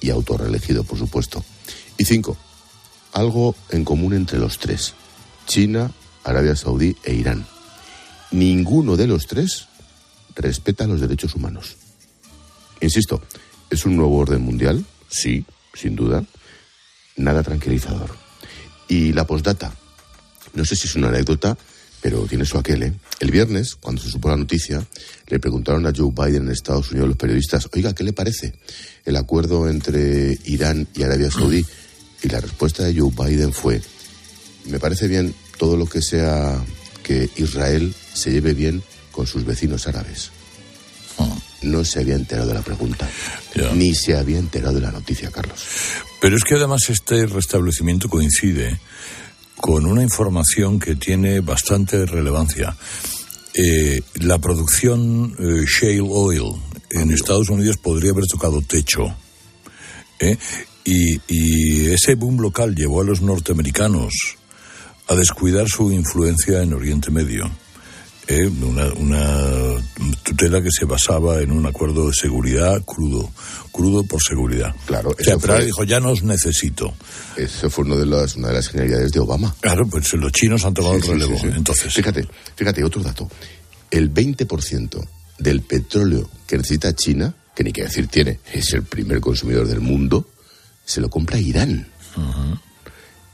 y autorreelegido, por supuesto. Y cinco, algo en común entre los tres, China, Arabia Saudí e Irán. Ninguno de los tres respeta los derechos humanos. Insisto, es un nuevo orden mundial, sí, sin duda, nada tranquilizador. Y la postdata, no sé si es una anécdota, pero tiene su aquel, ¿eh? El viernes, cuando se supo la noticia, le preguntaron a Joe Biden en Estados Unidos los periodistas, oiga, ¿qué le parece el acuerdo entre Irán y Arabia Saudí? Y la respuesta de Joe Biden fue, me parece bien todo lo que sea que Israel se lleve bien con sus vecinos árabes. No se había enterado de la pregunta, ni se había enterado de la noticia, Carlos. Pero es que además este restablecimiento coincide con una información que tiene bastante relevancia. Eh, la producción eh, shale oil en Estados Unidos podría haber tocado techo. ¿eh? Y, y ese boom local llevó a los norteamericanos a descuidar su influencia en Oriente Medio. ¿Eh? Una, una tutela que se basaba en un acuerdo de seguridad crudo, crudo por seguridad. Claro, O sea, fue- dijo, ya no os necesito. Eso fue uno de las, una de las genialidades de Obama. Claro, pues los chinos han tomado Sí, el relevo. sí, sí. Entonces, Fíjate, fíjate, otro dato. El 20% del petróleo que necesita China, que ni que decir tiene, es el primer consumidor del mundo, se lo compra Irán.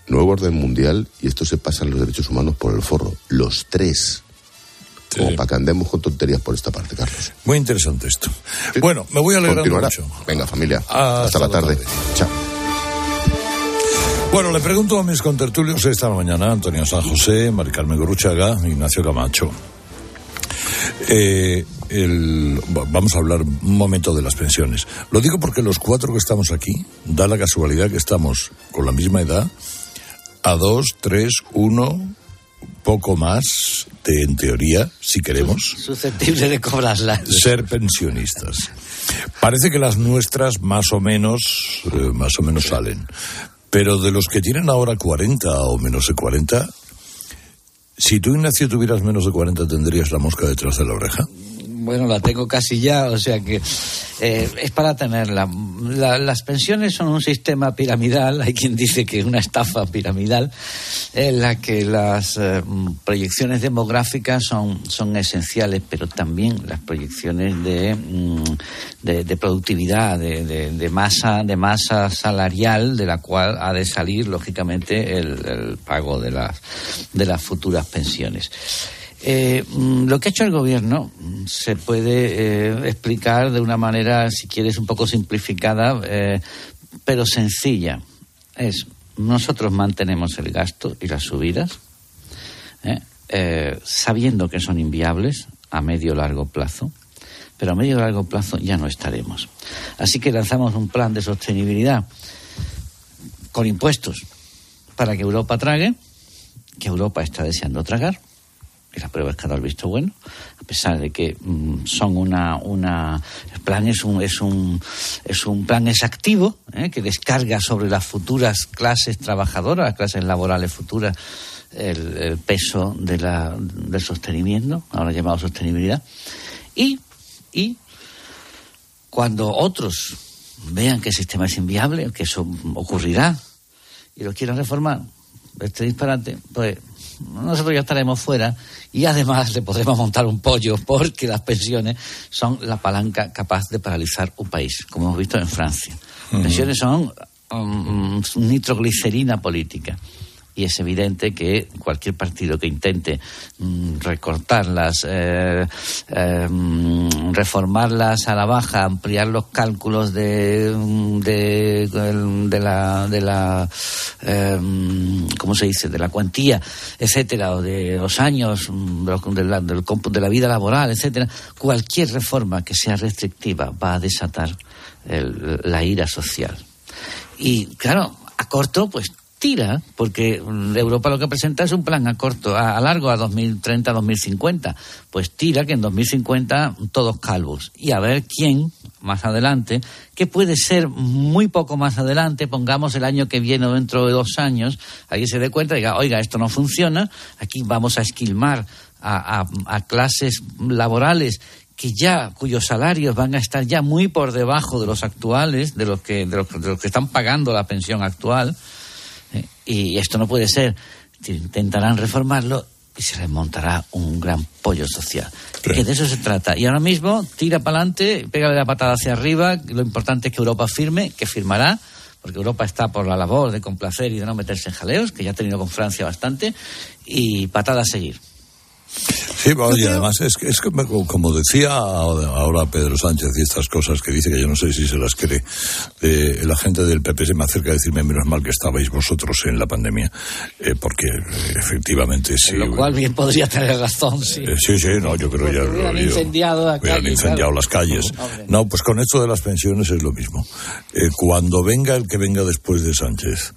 Nuevo orden mundial y esto se pasan los derechos humanos por el forro. Los tres. Como para que andemos con tonterías por esta parte, Carlos. muy interesante esto. Bueno, me voy alegrando Continuará. mucho. Venga, familia. Hasta Hasta, la tarde. tarde. Chao. Bueno, le pregunto a mis contertulios esta mañana, Antonio San José, Mari Carmen Goruchaga, Ignacio Camacho. Eh, el- va- vamos a hablar un momento de las pensiones. Lo digo porque los cuatro que estamos aquí, da la casualidad que estamos con la misma edad, a dos, tres, uno, poco más, de, en teoría, si queremos, Susceptible de ser pensionistas. Parece que las nuestras más o menos, eh, más o menos salen. Pero de los que tienen ahora 40 o menos de 40, si tú, Ignacio, tuvieras menos de 40, tendrías la mosca detrás de la oreja. Bueno, la tengo casi ya, o sea que eh, es para tenerla. La- las pensiones son un sistema piramidal, hay quien dice que es una estafa piramidal, en la que las eh, proyecciones demográficas son, son esenciales, pero también las proyecciones de, mm, de, de productividad, de, de- de masa, de masa salarial, de la cual ha de salir, lógicamente, el, el pago de las, de las futuras pensiones. Eh, mm, lo que ha hecho el gobierno mm, se puede eh, explicar de una manera, si quieres, un poco simplificada, eh, pero sencilla. Es, nosotros mantenemos el gasto y las subidas, sabiendo que son inviables a medio largo plazo, pero a medio largo plazo ya no estaremos. Así que lanzamos un plan de sostenibilidad con impuestos para que Europa trague, que Europa está deseando tragar, y prueba es que ha dado el visto bueno, a pesar de que mm, son una, una el plan es un es un es un plan exactivo ¿eh? que descarga sobre las futuras clases trabajadoras, las clases laborales futuras el, el peso de la, del sostenimiento, ahora llamado sostenibilidad, y, y cuando otros vean que el sistema es inviable, que eso ocurrirá, y lo quieran reformar, este disparate, pues nosotros ya estaremos fuera y además le podremos montar un pollo porque las pensiones son la palanca capaz de paralizar un país, como hemos visto en Francia. Las pensiones son um, nitroglicerina política y es evidente que cualquier partido que intente mm, recortarlas, eh, eh, mm, reformarlas a la baja, ampliar los cálculos de, mm, de, la, de la eh, ¿cómo se dice?, de la cuantía, etcétera, o de los años de la, del cómputo de la vida laboral, etcétera, cualquier reforma que sea restrictiva va a desatar el- la ira social. Y claro, a corto, pues tira, porque Europa lo que presenta es un plan a corto, a, a largo, a 2030-2050. Pues tira que en 2050 todos calvos. Y a ver quién, más adelante, que puede ser muy poco más adelante, pongamos el año que viene o dentro de dos años, ahí se dé cuenta y diga, oiga, esto no funciona, aquí vamos a esquilmar a clases laborales que ya cuyos salarios van a estar ya muy por debajo de los actuales, de los que de los, de los que están pagando la pensión actual, eh, y esto no puede ser. Intentarán reformarlo y se les montará un gran pollo social. Que de eso se trata. Y ahora mismo tira para adelante, pégale la patada hacia arriba. Lo importante es que Europa firme, que firmará, porque Europa está por la labor de complacer y de no meterse en jaleos, que ya ha tenido con Francia bastante, y patada a seguir. Sí, bueno, y además es, que- es como decía ahora Pedro Sánchez y estas cosas que dice que yo no sé si se las cree, eh, la gente del PP se me acerca a decirme menos mal que estabais vosotros en la pandemia, eh, porque eh, efectivamente sí. Lo cual bien podría tener razón, sí. eh, sí, sí, no, yo creo ya lo Hubieran incendiado la Hubieran calle, incendiado claro. las calles. Hombre. No, pues con esto de las pensiones es lo mismo. Cuando venga el que venga después de Sánchez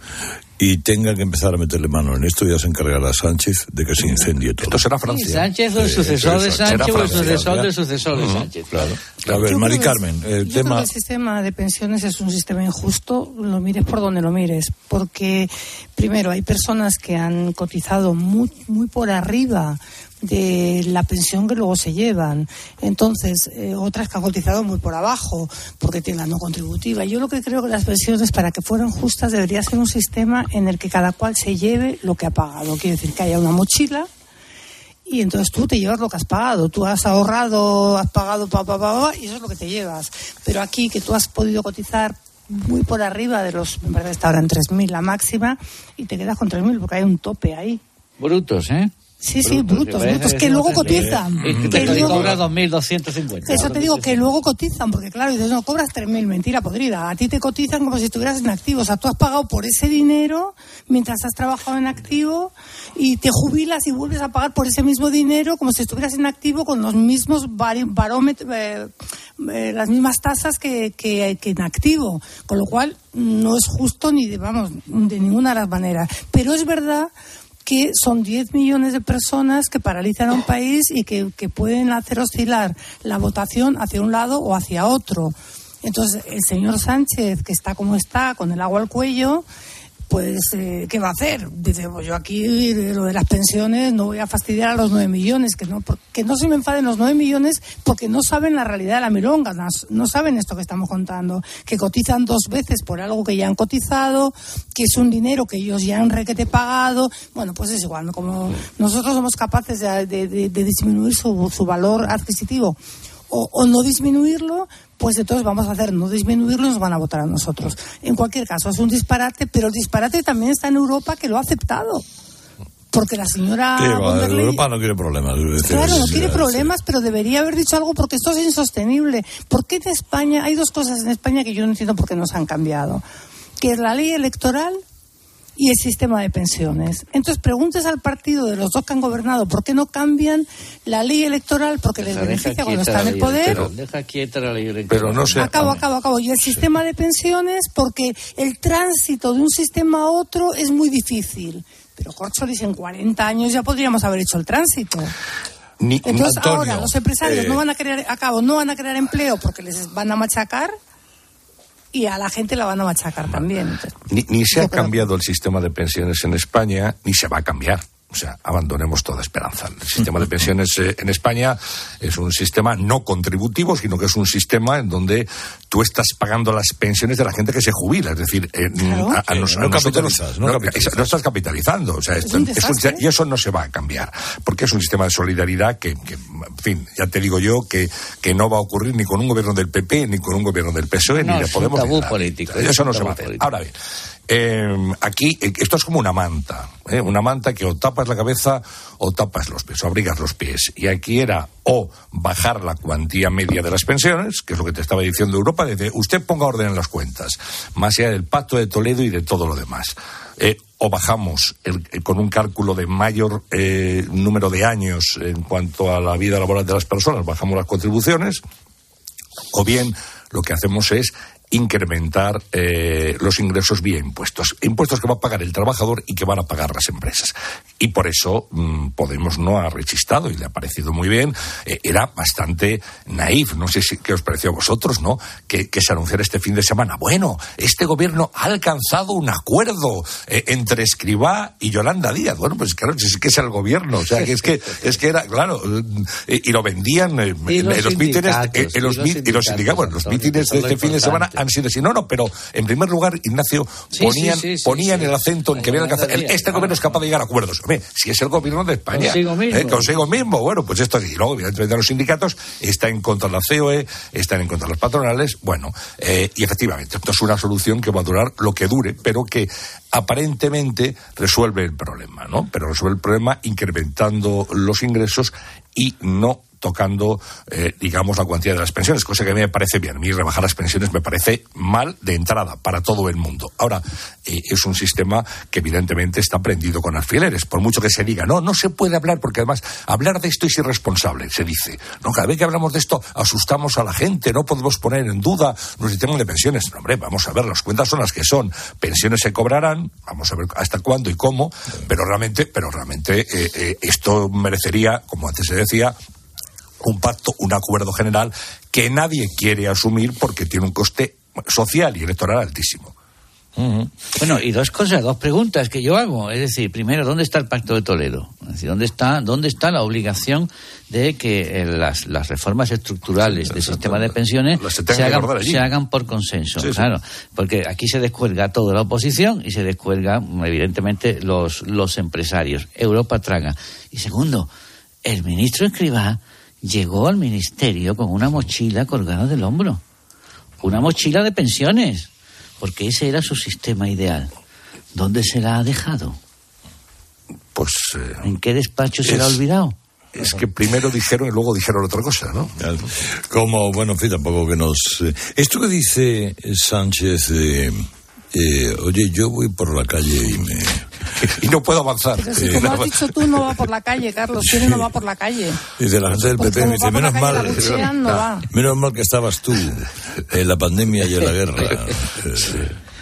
y tenga que empezar a meterle mano en esto, ya se encargará Sánchez de que se incendie todo. Esto será Sí, Sánchez o el sucesor de Sánchez o el sucesor del sucesor de Sánchez. Claro. A ver, Mari creo Carmen, el Yo creo tema... que el sistema de pensiones es un sistema injusto, lo mires por donde lo mires, porque primero hay personas que han cotizado muy, muy por arriba de la pensión que luego se llevan. Entonces, eh, otras que han cotizado muy por abajo, porque tienen la no contributiva. Yo lo que creo que las pensiones, para que fueran justas, debería ser un sistema en el que cada cual se lleve lo que ha pagado. Quiere decir que haya una mochila y entonces tú te llevas lo que has pagado. Tú has ahorrado, has pagado, pa, pa, pa, pa, y eso es lo que te llevas. Pero aquí que tú has podido cotizar muy por arriba de los, me parece que está ahora en 3.000 la máxima, y te quedas con 3.000 porque hay un tope ahí. Brutos, ¿eh? Sí, sí, brutos, brutos, que luego cotizan. Y que luego- cobra 2.250. Eso te digo, que luego cotizan, porque claro, dices, no, cobras 3.000, mentira podrida. A ti te cotizan como si estuvieras en activo. O sea, tú has pagado por ese dinero mientras has trabajado en activo y te jubilas y vuelves a pagar por ese mismo dinero como si estuvieras en activo con los mismos barómetros, eh, eh, las mismas tasas que, que, que en activo. Con lo cual, no es justo ni de, vamos, de ninguna de las maneras. Pero es verdad que son 10 millones de personas que paralizan a un país y que, que pueden hacer oscilar la votación hacia un lado o hacia otro. Entonces, el señor Sánchez, que está como está, con el agua al cuello, pues, eh, ¿qué va a hacer? Dice, pues yo aquí eh, lo de las pensiones no voy a fastidiar a los 9 millones, que no, que no se me enfaden los 9 millones porque no saben la realidad de la milonga, no, no saben esto que estamos contando, que cotizan dos veces por algo que ya han cotizado, que es un dinero que ellos ya han requete pagado, bueno, pues es igual, ¿no? como nosotros somos capaces de, de- de- de disminuir su, su valor adquisitivo o, o no disminuirlo, pues entonces vamos a hacer no disminuirlo nos van a votar a nosotros. En cualquier caso, es un disparate, pero el disparate también está en Europa que lo ha aceptado. Porque la señora Sí, Europa no quiere problemas. Claro, no quiere problemas, pero debería haber dicho algo porque esto es insostenible. ¿Por qué en España hay dos cosas en España que yo no entiendo por qué no se han cambiado? Que es la ley electoral y el sistema de pensiones. Entonces preguntes al partido de los dos que han gobernado por qué no cambian la ley electoral porque les beneficia cuando están en el poder. electoral, Deja quieta la ley electoral. Pero no sé. Acabo, acabo, acabo. Y el sistema de pensiones, porque el tránsito de un sistema a otro es muy difícil. Pero, Corcholis, en 40 años ya podríamos haber hecho el tránsito. Ni, Entonces, Antonio, ahora los empresarios eh, no van a crear, acabo, no van a crear empleo porque les van a machacar y a la gente la van a machacar también. Entonces, Ni, ni se ha cambiado el sistema de pensiones en España, ni se va a cambiar. O sea, abandonemos toda esperanza. El sistema de pensiones eh, en España es un sistema no contributivo, sino que es un sistema en donde tú estás pagando las pensiones de la gente que se jubila. Es decir, eh, a, a nos- a No nosotros- capitalizas, no no, capitalizas. no estás capitalizando. O sea, esto- un es un- desastre. y eso no se va a cambiar. Porque es un sistema de solidaridad que, que, en fin, ya te digo yo que, que no va a ocurrir ni con un gobierno del PP, ni con un gobierno del PSOE, No, ni de es un Podemos. ni tabú político, Eso no se va a hacer. político. Ahora bien. Eh, aquí eh, esto es como una manta, ¿eh? una manta que o tapas la cabeza o tapas los pies, o abrigas los pies. Y aquí era o bajar la cuantía media de las pensiones, que es lo que te estaba diciendo Europa, de usted ponga orden en las cuentas, más allá del pacto de Toledo y de todo lo demás. Eh, o bajamos el- con un cálculo de mayor eh, número de años en cuanto a la vida laboral de las personas, bajamos las contribuciones, o bien lo que hacemos es incrementar eh, los ingresos vía impuestos. Impuestos que va a pagar el trabajador y que van a pagar las empresas. Y por eso mm, Podemos no ha rechistado y le ha parecido muy bien. Eh, era bastante naif. No sé si qué os pareció a vosotros, ¿no? Que, que se anunciara este fin de semana. Bueno, este gobierno ha alcanzado un acuerdo eh, entre Escribá y Yolanda Díaz. Bueno, pues claro, es que es el gobierno. O sea, que es que, es que era, claro, eh, y lo vendían en, los mítines, en, los, mítines de este fin de semana. Han sido así. No, no, pero en primer lugar, Ignacio, Sí, ponían, sí, ponían el acento en que había que Este gobierno es capaz de llegar a acuerdos. Hombre, si es el gobierno de España. Consigo mismo. eh, consigo mismo. Bueno, pues esto y luego, evidentemente, los sindicatos están en contra de la COE, están en contra de las patronales. Bueno, eh, y efectivamente, esto es una solución que va a durar lo que dure, pero que aparentemente resuelve el problema, ¿no? Pero resuelve el problema incrementando los ingresos y no tocando, eh, digamos, la cuantía de las pensiones, cosa que a mí me parece bien. A mí rebajar las pensiones me parece mal de entrada para todo el mundo. Ahora, eh, es un sistema que evidentemente está prendido con alfileres, por mucho que se diga, no, no se puede hablar, porque además hablar de esto es irresponsable, se dice. No, cada vez que hablamos de esto asustamos a la gente, no podemos poner en duda nuestro sistema de pensiones. Hombre, vamos a ver, las cuentas son las que son. Pensiones se cobrarán, vamos a ver hasta cuándo y cómo, pero realmente, pero realmente eh, esto merecería, como antes se decía, un pacto, un acuerdo general que nadie quiere asumir porque tiene un coste social y electoral altísimo. Bueno, y dos cosas, dos preguntas que yo hago. Es decir, primero, ¿dónde está el Pacto de Toledo? Es decir, ¿dónde está, dónde está la obligación de que eh, las, las reformas estructurales del sistema de pensiones se hagan, se por consenso? Sí, sí. claro, porque aquí se descuelga toda la oposición y se descuelga, evidentemente, los, los empresarios. Europa traga. Y segundo, el ministro Escribá llegó al ministerio con una mochila colgada del hombro. Una mochila de pensiones porque ese era su sistema ideal. ¿Dónde se la ha dejado? Pues. eh, ¿En qué despacho se la ha olvidado? Es que primero dijeron y luego dijeron otra cosa, ¿no? Como, bueno, en fin, tampoco que nos... eh, esto que dice Sánchez, eh, eh, oye, yo voy por la calle y me... [LAUGHS] y no puedo avanzar. Pero si como has dicho tú, no va por la calle, Carlos. ¿Quién no va por la calle? Dice la gente del PP, dice, menos mal, la buchean, no va. menos mal que estabas tú en la pandemia y en la guerra. [LAUGHS]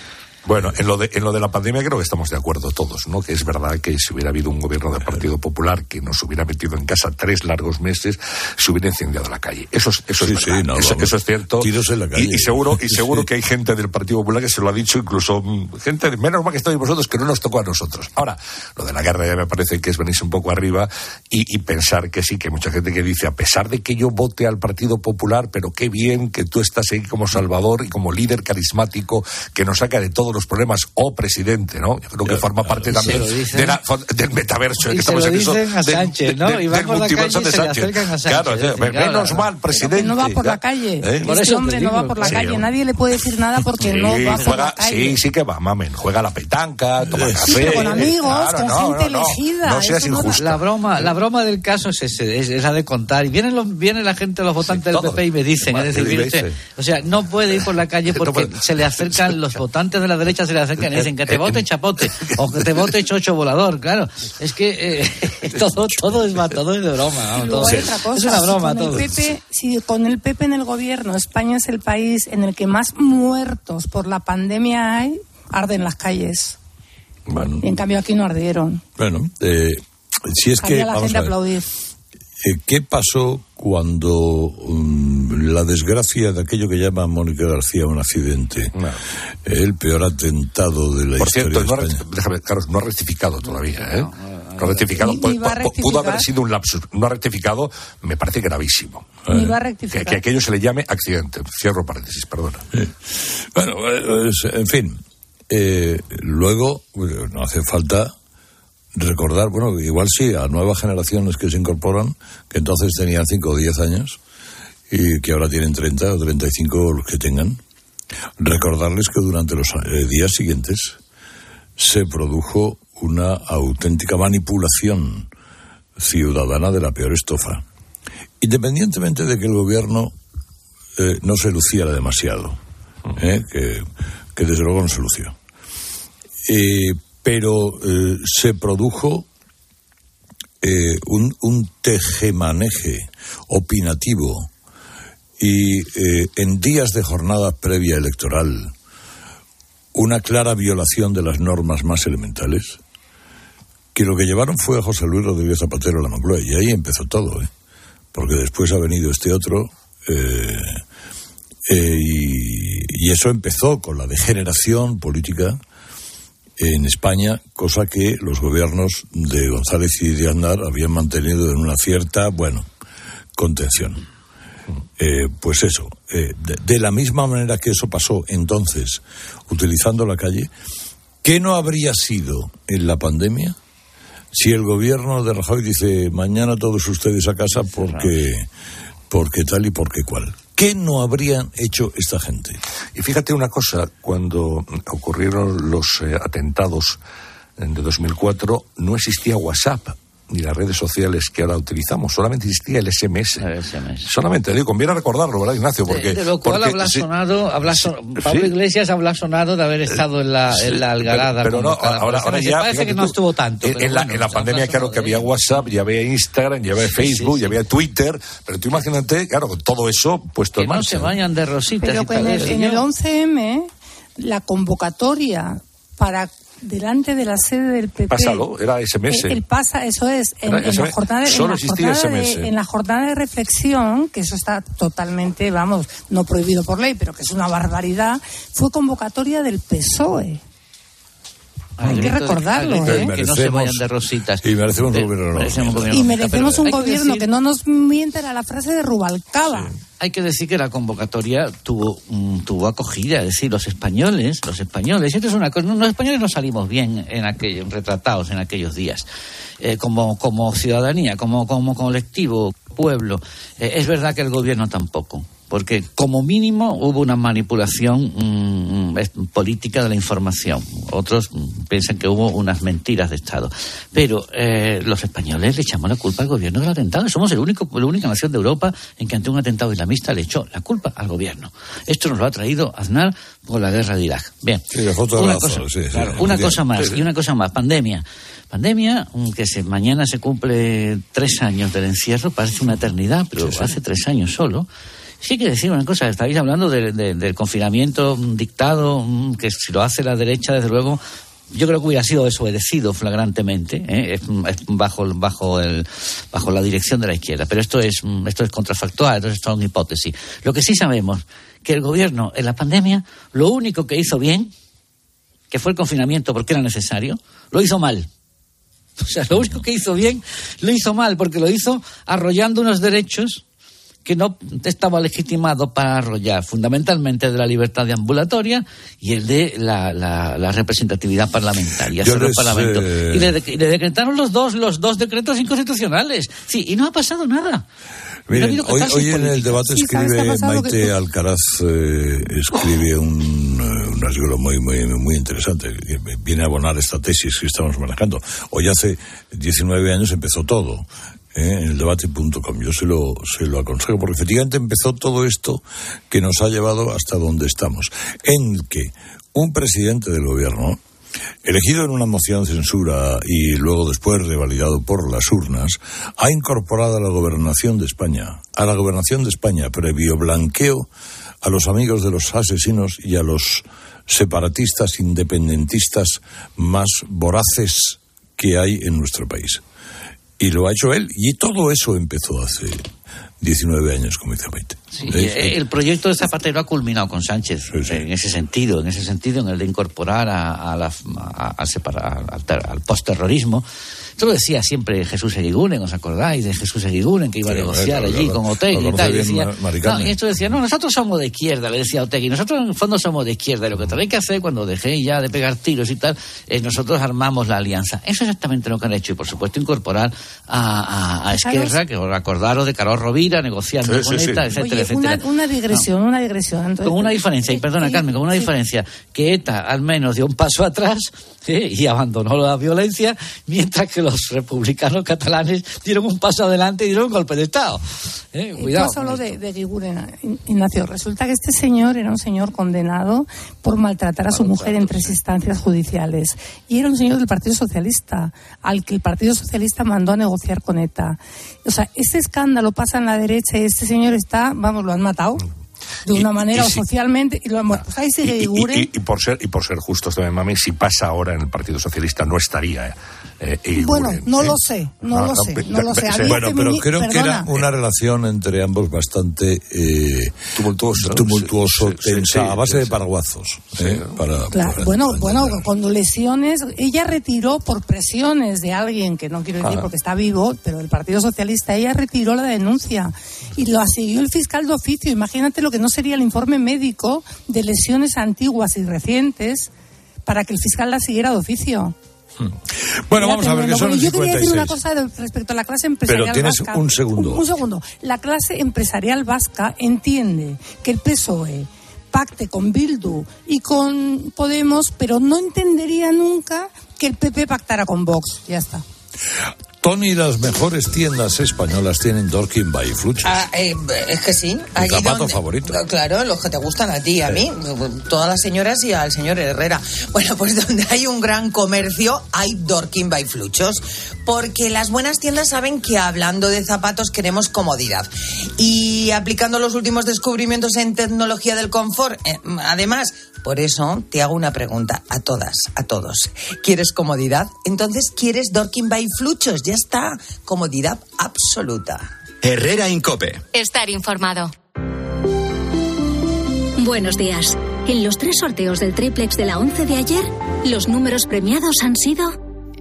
Bueno, en lo, de, en lo de la pandemia creo que estamos de acuerdo todos, ¿no? Que es verdad que si hubiera habido un gobierno del Partido Popular que nos hubiera metido en casa tres largos meses, se hubiera incendiado la calle. Eso es, eso Sí, es sí, verdad. no, eso, eso es cierto. Tiros en la calle. Y, y seguro, y [LAUGHS] seguro que hay gente del Partido Popular que se lo ha dicho, incluso mm, gente, de- menos mal que estáis vosotros, que no nos tocó a nosotros. Ahora, lo de la guerra ya me parece que es venirse un poco arriba y, y pensar que sí, que hay mucha gente que dice, a pesar de que yo vote al Partido Popular, pero qué bien que tú estás ahí como salvador y como líder carismático que nos saca de todos los problemas, o presidente, ¿no? Yo creo que forma parte también de la- del metaverso. Y que se estamos en eso, a Sánchez, ¿no? del- Y va del por la calle de se le Sánchez. acercan a Sánchez. Claro, Es decir, menos claro, mal, presidente. que no va por la calle. ¿Eh? Por Este eso te hombre no va por la Sí, calle. Nadie le puede decir nada porque no va por juega- la calle. sí, sí que va, mamen. Juega la petanca, toma Sí, café. pero con amigos, Claro, con no, gente no, elegida, No seas injusta. La broma, la broma del caso es, ese, es, es la de contar. Y vienen los, viene la gente, los votantes del. PP y me dicen, es decir, o sea, no puede ir por la calle [LAUGHS] porque se le acercan, los [LAUGHS] votantes de la derecha se le acercan y dicen que te vote chapote o que te vote chocho volador, claro. Es que eh, [LAUGHS] todo, todo es todo es de broma. luego todo. cosa. Es una si broma con todo. El PP, si con el PP en el gobierno España es el país en el que más muertos por la pandemia hay, arden las calles. Bueno, Y en cambio aquí no ardieron. bueno eh, si es que... Haría la vamos gente a ver, aplaudir. Eh, ¿Qué pasó cuando mm, la desgracia de aquello que llama Mónica García un accidente, el peor atentado de la Por historia cierto, no ha, de España? rect- déjame, Carlos, no ha rectificado todavía, ¿eh? No ha rectificado. Ni- Pu- ni va a pu- rectificar. Pudo haber sido un lapsus. No ha rectificado, me parece gravísimo. Ni va a Que, rectificar. que aquello se le llame accidente. Cierro paréntesis, perdona. Bueno, eh, es- en fin. eh, luego, eh, no hace falta recordar, bueno, igual sí, a nuevas generaciones que se incorporan, que entonces tenían 5 o 10 años y que ahora tienen 30 o 35 los que tengan, recordarles que durante los eh, días siguientes se produjo una auténtica manipulación ciudadana de la peor estofa, independientemente de que el gobierno eh, no se luciera demasiado, eh, que, que desde luego no se lució. Eh, pero eh, se produjo eh, un, un tejemaneje opinativo y eh, en días de jornada previa electoral una clara violación de las normas más elementales que lo que llevaron fue a José Luis Rodríguez Zapatero a la Moncloa y ahí empezó todo, ¿eh? porque después ha venido este otro y eso empezó con la degeneración política en España, cosa que los gobiernos de González y de Aznar habían mantenido en una cierta, bueno, contención. Eh, pues eso, eh, de, de la misma manera que eso pasó entonces, utilizando la calle, ¿qué no habría sido en la pandemia si el gobierno de Rajoy dice mañana todos ustedes a casa porque, porque tal y porque cual? ¿Qué no habrían hecho esta gente? Y fíjate una cosa, cuando ocurrieron los eh, atentados eh, de 2004, no existía WhatsApp ni las redes sociales que ahora utilizamos, solamente existía el SMS. Solamente, digo, conviene recordarlo, ¿verdad, Ignacio? Porque, de lo cual porque- habla sí, sonado, habla son- Pablo sí. Iglesias habla sonado de haber estado en la, Sí, en la algarada. Pero, pero no, ahora, ahora ya. Parece fíjate que no estuvo tanto. En, pero en la, bueno, en la pandemia, claro que había WhatsApp, ya había Instagram, ya había Facebook, ya había Twitter. Pero tú imagínate, claro, con todo eso puesto Que en no marcha. se vayan de rositas Pero y en el, en el 11M, la convocatoria para delante de la sede del PP. Pásalo, era SMS. El, el pasa, eso es, en, la jornada, en Solo la existía jornada de, en la jornada de reflexión, que eso está totalmente, vamos, no prohibido por ley, pero que es una barbaridad, fue convocatoria del PSOE. Hay que recordarlo, ¿eh? Que no se vayan de rositas. Y merecemos un gobierno Y merecemos un hay que gobierno decir- que no nos mienta era la frase de Rubalcaba. Hay que decir que la convocatoria tuvo tuvo acogida, es decir, los españoles, los españoles, esto es una cosa, los españoles no salimos bien en aquellos retratados en aquellos días, eh, como como ciudadanía, como como colectivo, pueblo. Eh, es verdad que el gobierno tampoco, porque como mínimo hubo una manipulación mm, política de la información. Otros mm, piensan que hubo unas mentiras de Estado, pero eh, los españoles le echamos la culpa al gobierno del atentado. Somos el único, la única nación de Europa en que ante un atentado islamista le echó la culpa al gobierno. Esto nos lo ha traído Aznar por la guerra de Irak. Bien, Sí, una cosa, sí, sí, claro, muy una bien. cosa más y una cosa más. Pandemia. Pandemia, mm, que se, mañana se cumple tres años del encierro, parece una eternidad, pero hace tres años solo. Sí que decir una cosa, estáis hablando de- de- del confinamiento dictado, mm, que si lo hace la derecha, desde luego, yo creo que hubiera sido desobedecido flagrantemente, ¿eh? Bajo, bajo, el, bajo la dirección de la izquierda. Pero esto es, mm, esto es contrafactual, esto es una hipótesis. Lo que sí sabemos, que el gobierno en la pandemia, lo único que hizo bien, que fue el confinamiento porque era necesario, lo hizo mal. O sea, lo único que hizo bien, lo hizo mal, porque lo hizo arrollando unos derechos que no estaba legitimado para arrollar, fundamentalmente de la libertad de ambulatoria y el de la, la- la representatividad parlamentaria. Sobre el Parlamento. eh, Y, le, de- y le decretaron los dos, los dos decretos inconstitucionales. Sí, y no ha pasado nada. No ha hoy, en el debate Sí, ¿sabes qué ha escribe? Maite Que- Alcaraz, eh, escribe un, eh, un artículo muy, muy, muy interesante que viene a abonar esta tesis que estamos manejando. Hoy hace 19 años empezó todo. ¿Eh? en el debate.com. Yo se lo, se lo aconsejo porque efectivamente empezó todo esto que nos ha llevado hasta donde estamos. En que un presidente del gobierno, elegido en una moción de censura y luego después revalidado por las urnas, ha incorporado a la gobernación de España, a la gobernación de España, previo blanqueo a los amigos de los asesinos y a los separatistas independentistas más voraces que hay en nuestro país. Y lo ha hecho él. Y todo eso empezó hace 19 años, como dice Maite. Sí, eh, el proyecto de Zapatero ha culminado con Sánchez en ese sentido, en ese sentido, en el de incorporar a, la, separar, al postterrorismo esto lo decía siempre Jesús Eguiguren, ¿os acordáis de Jesús Eguiguren que iba a negociar allí con Otegui y tal? Y decía, no, esto decía, no, nosotros somos de izquierda, le decía Otegui, nosotros en el fondo somos de izquierda y lo que tenéis que hacer cuando dejéis ya de pegar tiros y tal, es nosotros armamos la alianza. Eso es exactamente lo que han hecho y por supuesto incorporar a, a, Esquerra, que os acordaros de Carlos Rovira negociando con ETA, etcétera, etcétera. Una, digresión, una digresión. con una diferencia, y perdona Carmen, con una diferencia, que ETA al menos dio un paso atrás y abandonó la violencia, mientras que los republicanos catalanes dieron un paso adelante y dieron un golpe de Estado. ¿Eh? Cuidado. Tú has de, de Ignacio. Resulta que este señor era un señor condenado por maltratar a su mujer en tres instancias judiciales. Y era un señor del Partido Socialista, al que el Partido Socialista mandó a negociar con ETA. O sea, este escándalo pasa en la derecha y este señor está, vamos, lo han matado de una manera o socialmente y lo pues ahí sigue y, y, por ser y por ser justos también mami si pasa ahora en el Partido Socialista no estaría ¿eh? Eh, bueno, no lo sé, no, lo sé, no lo sé. Bueno, pero creo que era una relación entre ambos bastante eh, tumultuoso, tumultuoso tensa, a base de paraguazos. Eh, para, bueno, bueno, con lesiones, ella retiró por presiones de alguien que no quiero decir ah. porque está vivo, pero el Partido Socialista, ella retiró la denuncia y lo siguió el fiscal de oficio. Imagínate lo que no sería el informe médico de lesiones antiguas y recientes para que el fiscal la siguiera de oficio. Bueno, vamos a ver que son Yo quería decir una cosa respecto a la clase empresarial Pero tienes un segundo. Un, segundo. La clase empresarial vasca entiende que el PSOE pacte con Bildu y con Podemos, pero no entendería nunca que el PP pactara con Vox. Ya está. Tony, las mejores tiendas españolas tienen Dorkin by Fluches. Ah, eh, es que sí. Mi zapato favorito. Claro, los que te gustan a ti, a mí, todas las señoras y al señor Herrera. Bueno, pues donde hay un gran comercio hay Dorkin by Fluchos, porque las buenas tiendas saben que hablando de zapatos queremos comodidad. Y aplicando los últimos descubrimientos en tecnología del confort, eh, además, por eso te hago una pregunta a todas, a todos. ¿Quieres comodidad? Entonces, ¿quieres Dorkin by Fluchos? Ya está. Comodidad absoluta. Herrera Incope. Estar informado. Buenos días. En los tres sorteos del triplex de la 11 de ayer, los números premiados han sido...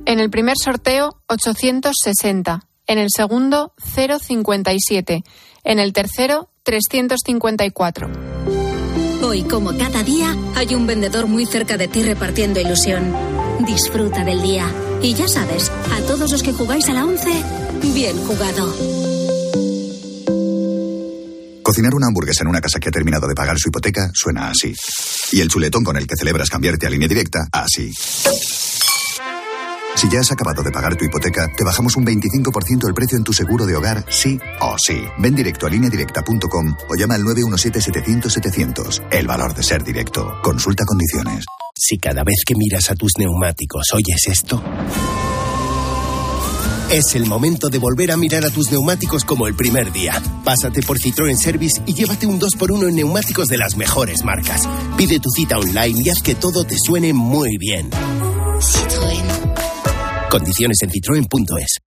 En el primer sorteo, 860. En el segundo, 057. En el tercero, 354. Hoy, como cada día, hay un vendedor muy cerca de ti repartiendo ilusión. Disfruta del día. Y ya sabes, a todos los que jugáis a la 11, bien jugado. Cocinar una hamburguesa en una casa que ha terminado de pagar su hipoteca suena así. Y el chuletón con el que celebras cambiarte a línea directa, así. Si ya has acabado de pagar tu hipoteca, te bajamos un 25% el precio en tu seguro de hogar, sí o sí. Ven directo a lineadirecta.com o llama al 917-700-700. El valor de ser directo. Consulta condiciones. Si cada vez que miras a tus neumáticos oyes esto... Es el momento de volver a mirar a tus neumáticos como el primer día. Pásate por Citroën Service y llévate un 2x1 en neumáticos de las mejores marcas. Pide tu cita online y haz que todo te suene muy bien. Citroën. Condiciones en citroen.es.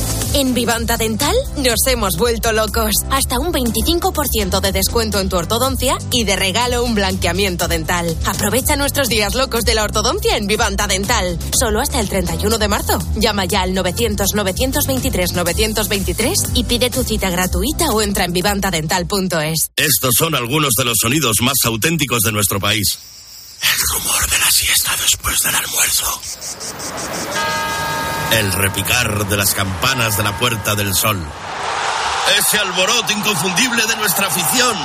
En Vivanta Dental nos hemos vuelto locos. Hasta un 25% de descuento en tu ortodoncia y de regalo un blanqueamiento dental. Aprovecha nuestros días locos de la ortodoncia en Vivanta Dental. Solo hasta el 31 de marzo. Llama ya al 900-923-923 y pide tu cita gratuita o entra en vivantadental.es. Estos son algunos de los sonidos más auténticos de nuestro país. El rumor de la siesta después del almuerzo. El repicar de las campanas de la Puerta del Sol. Ese alboroto inconfundible de nuestra afición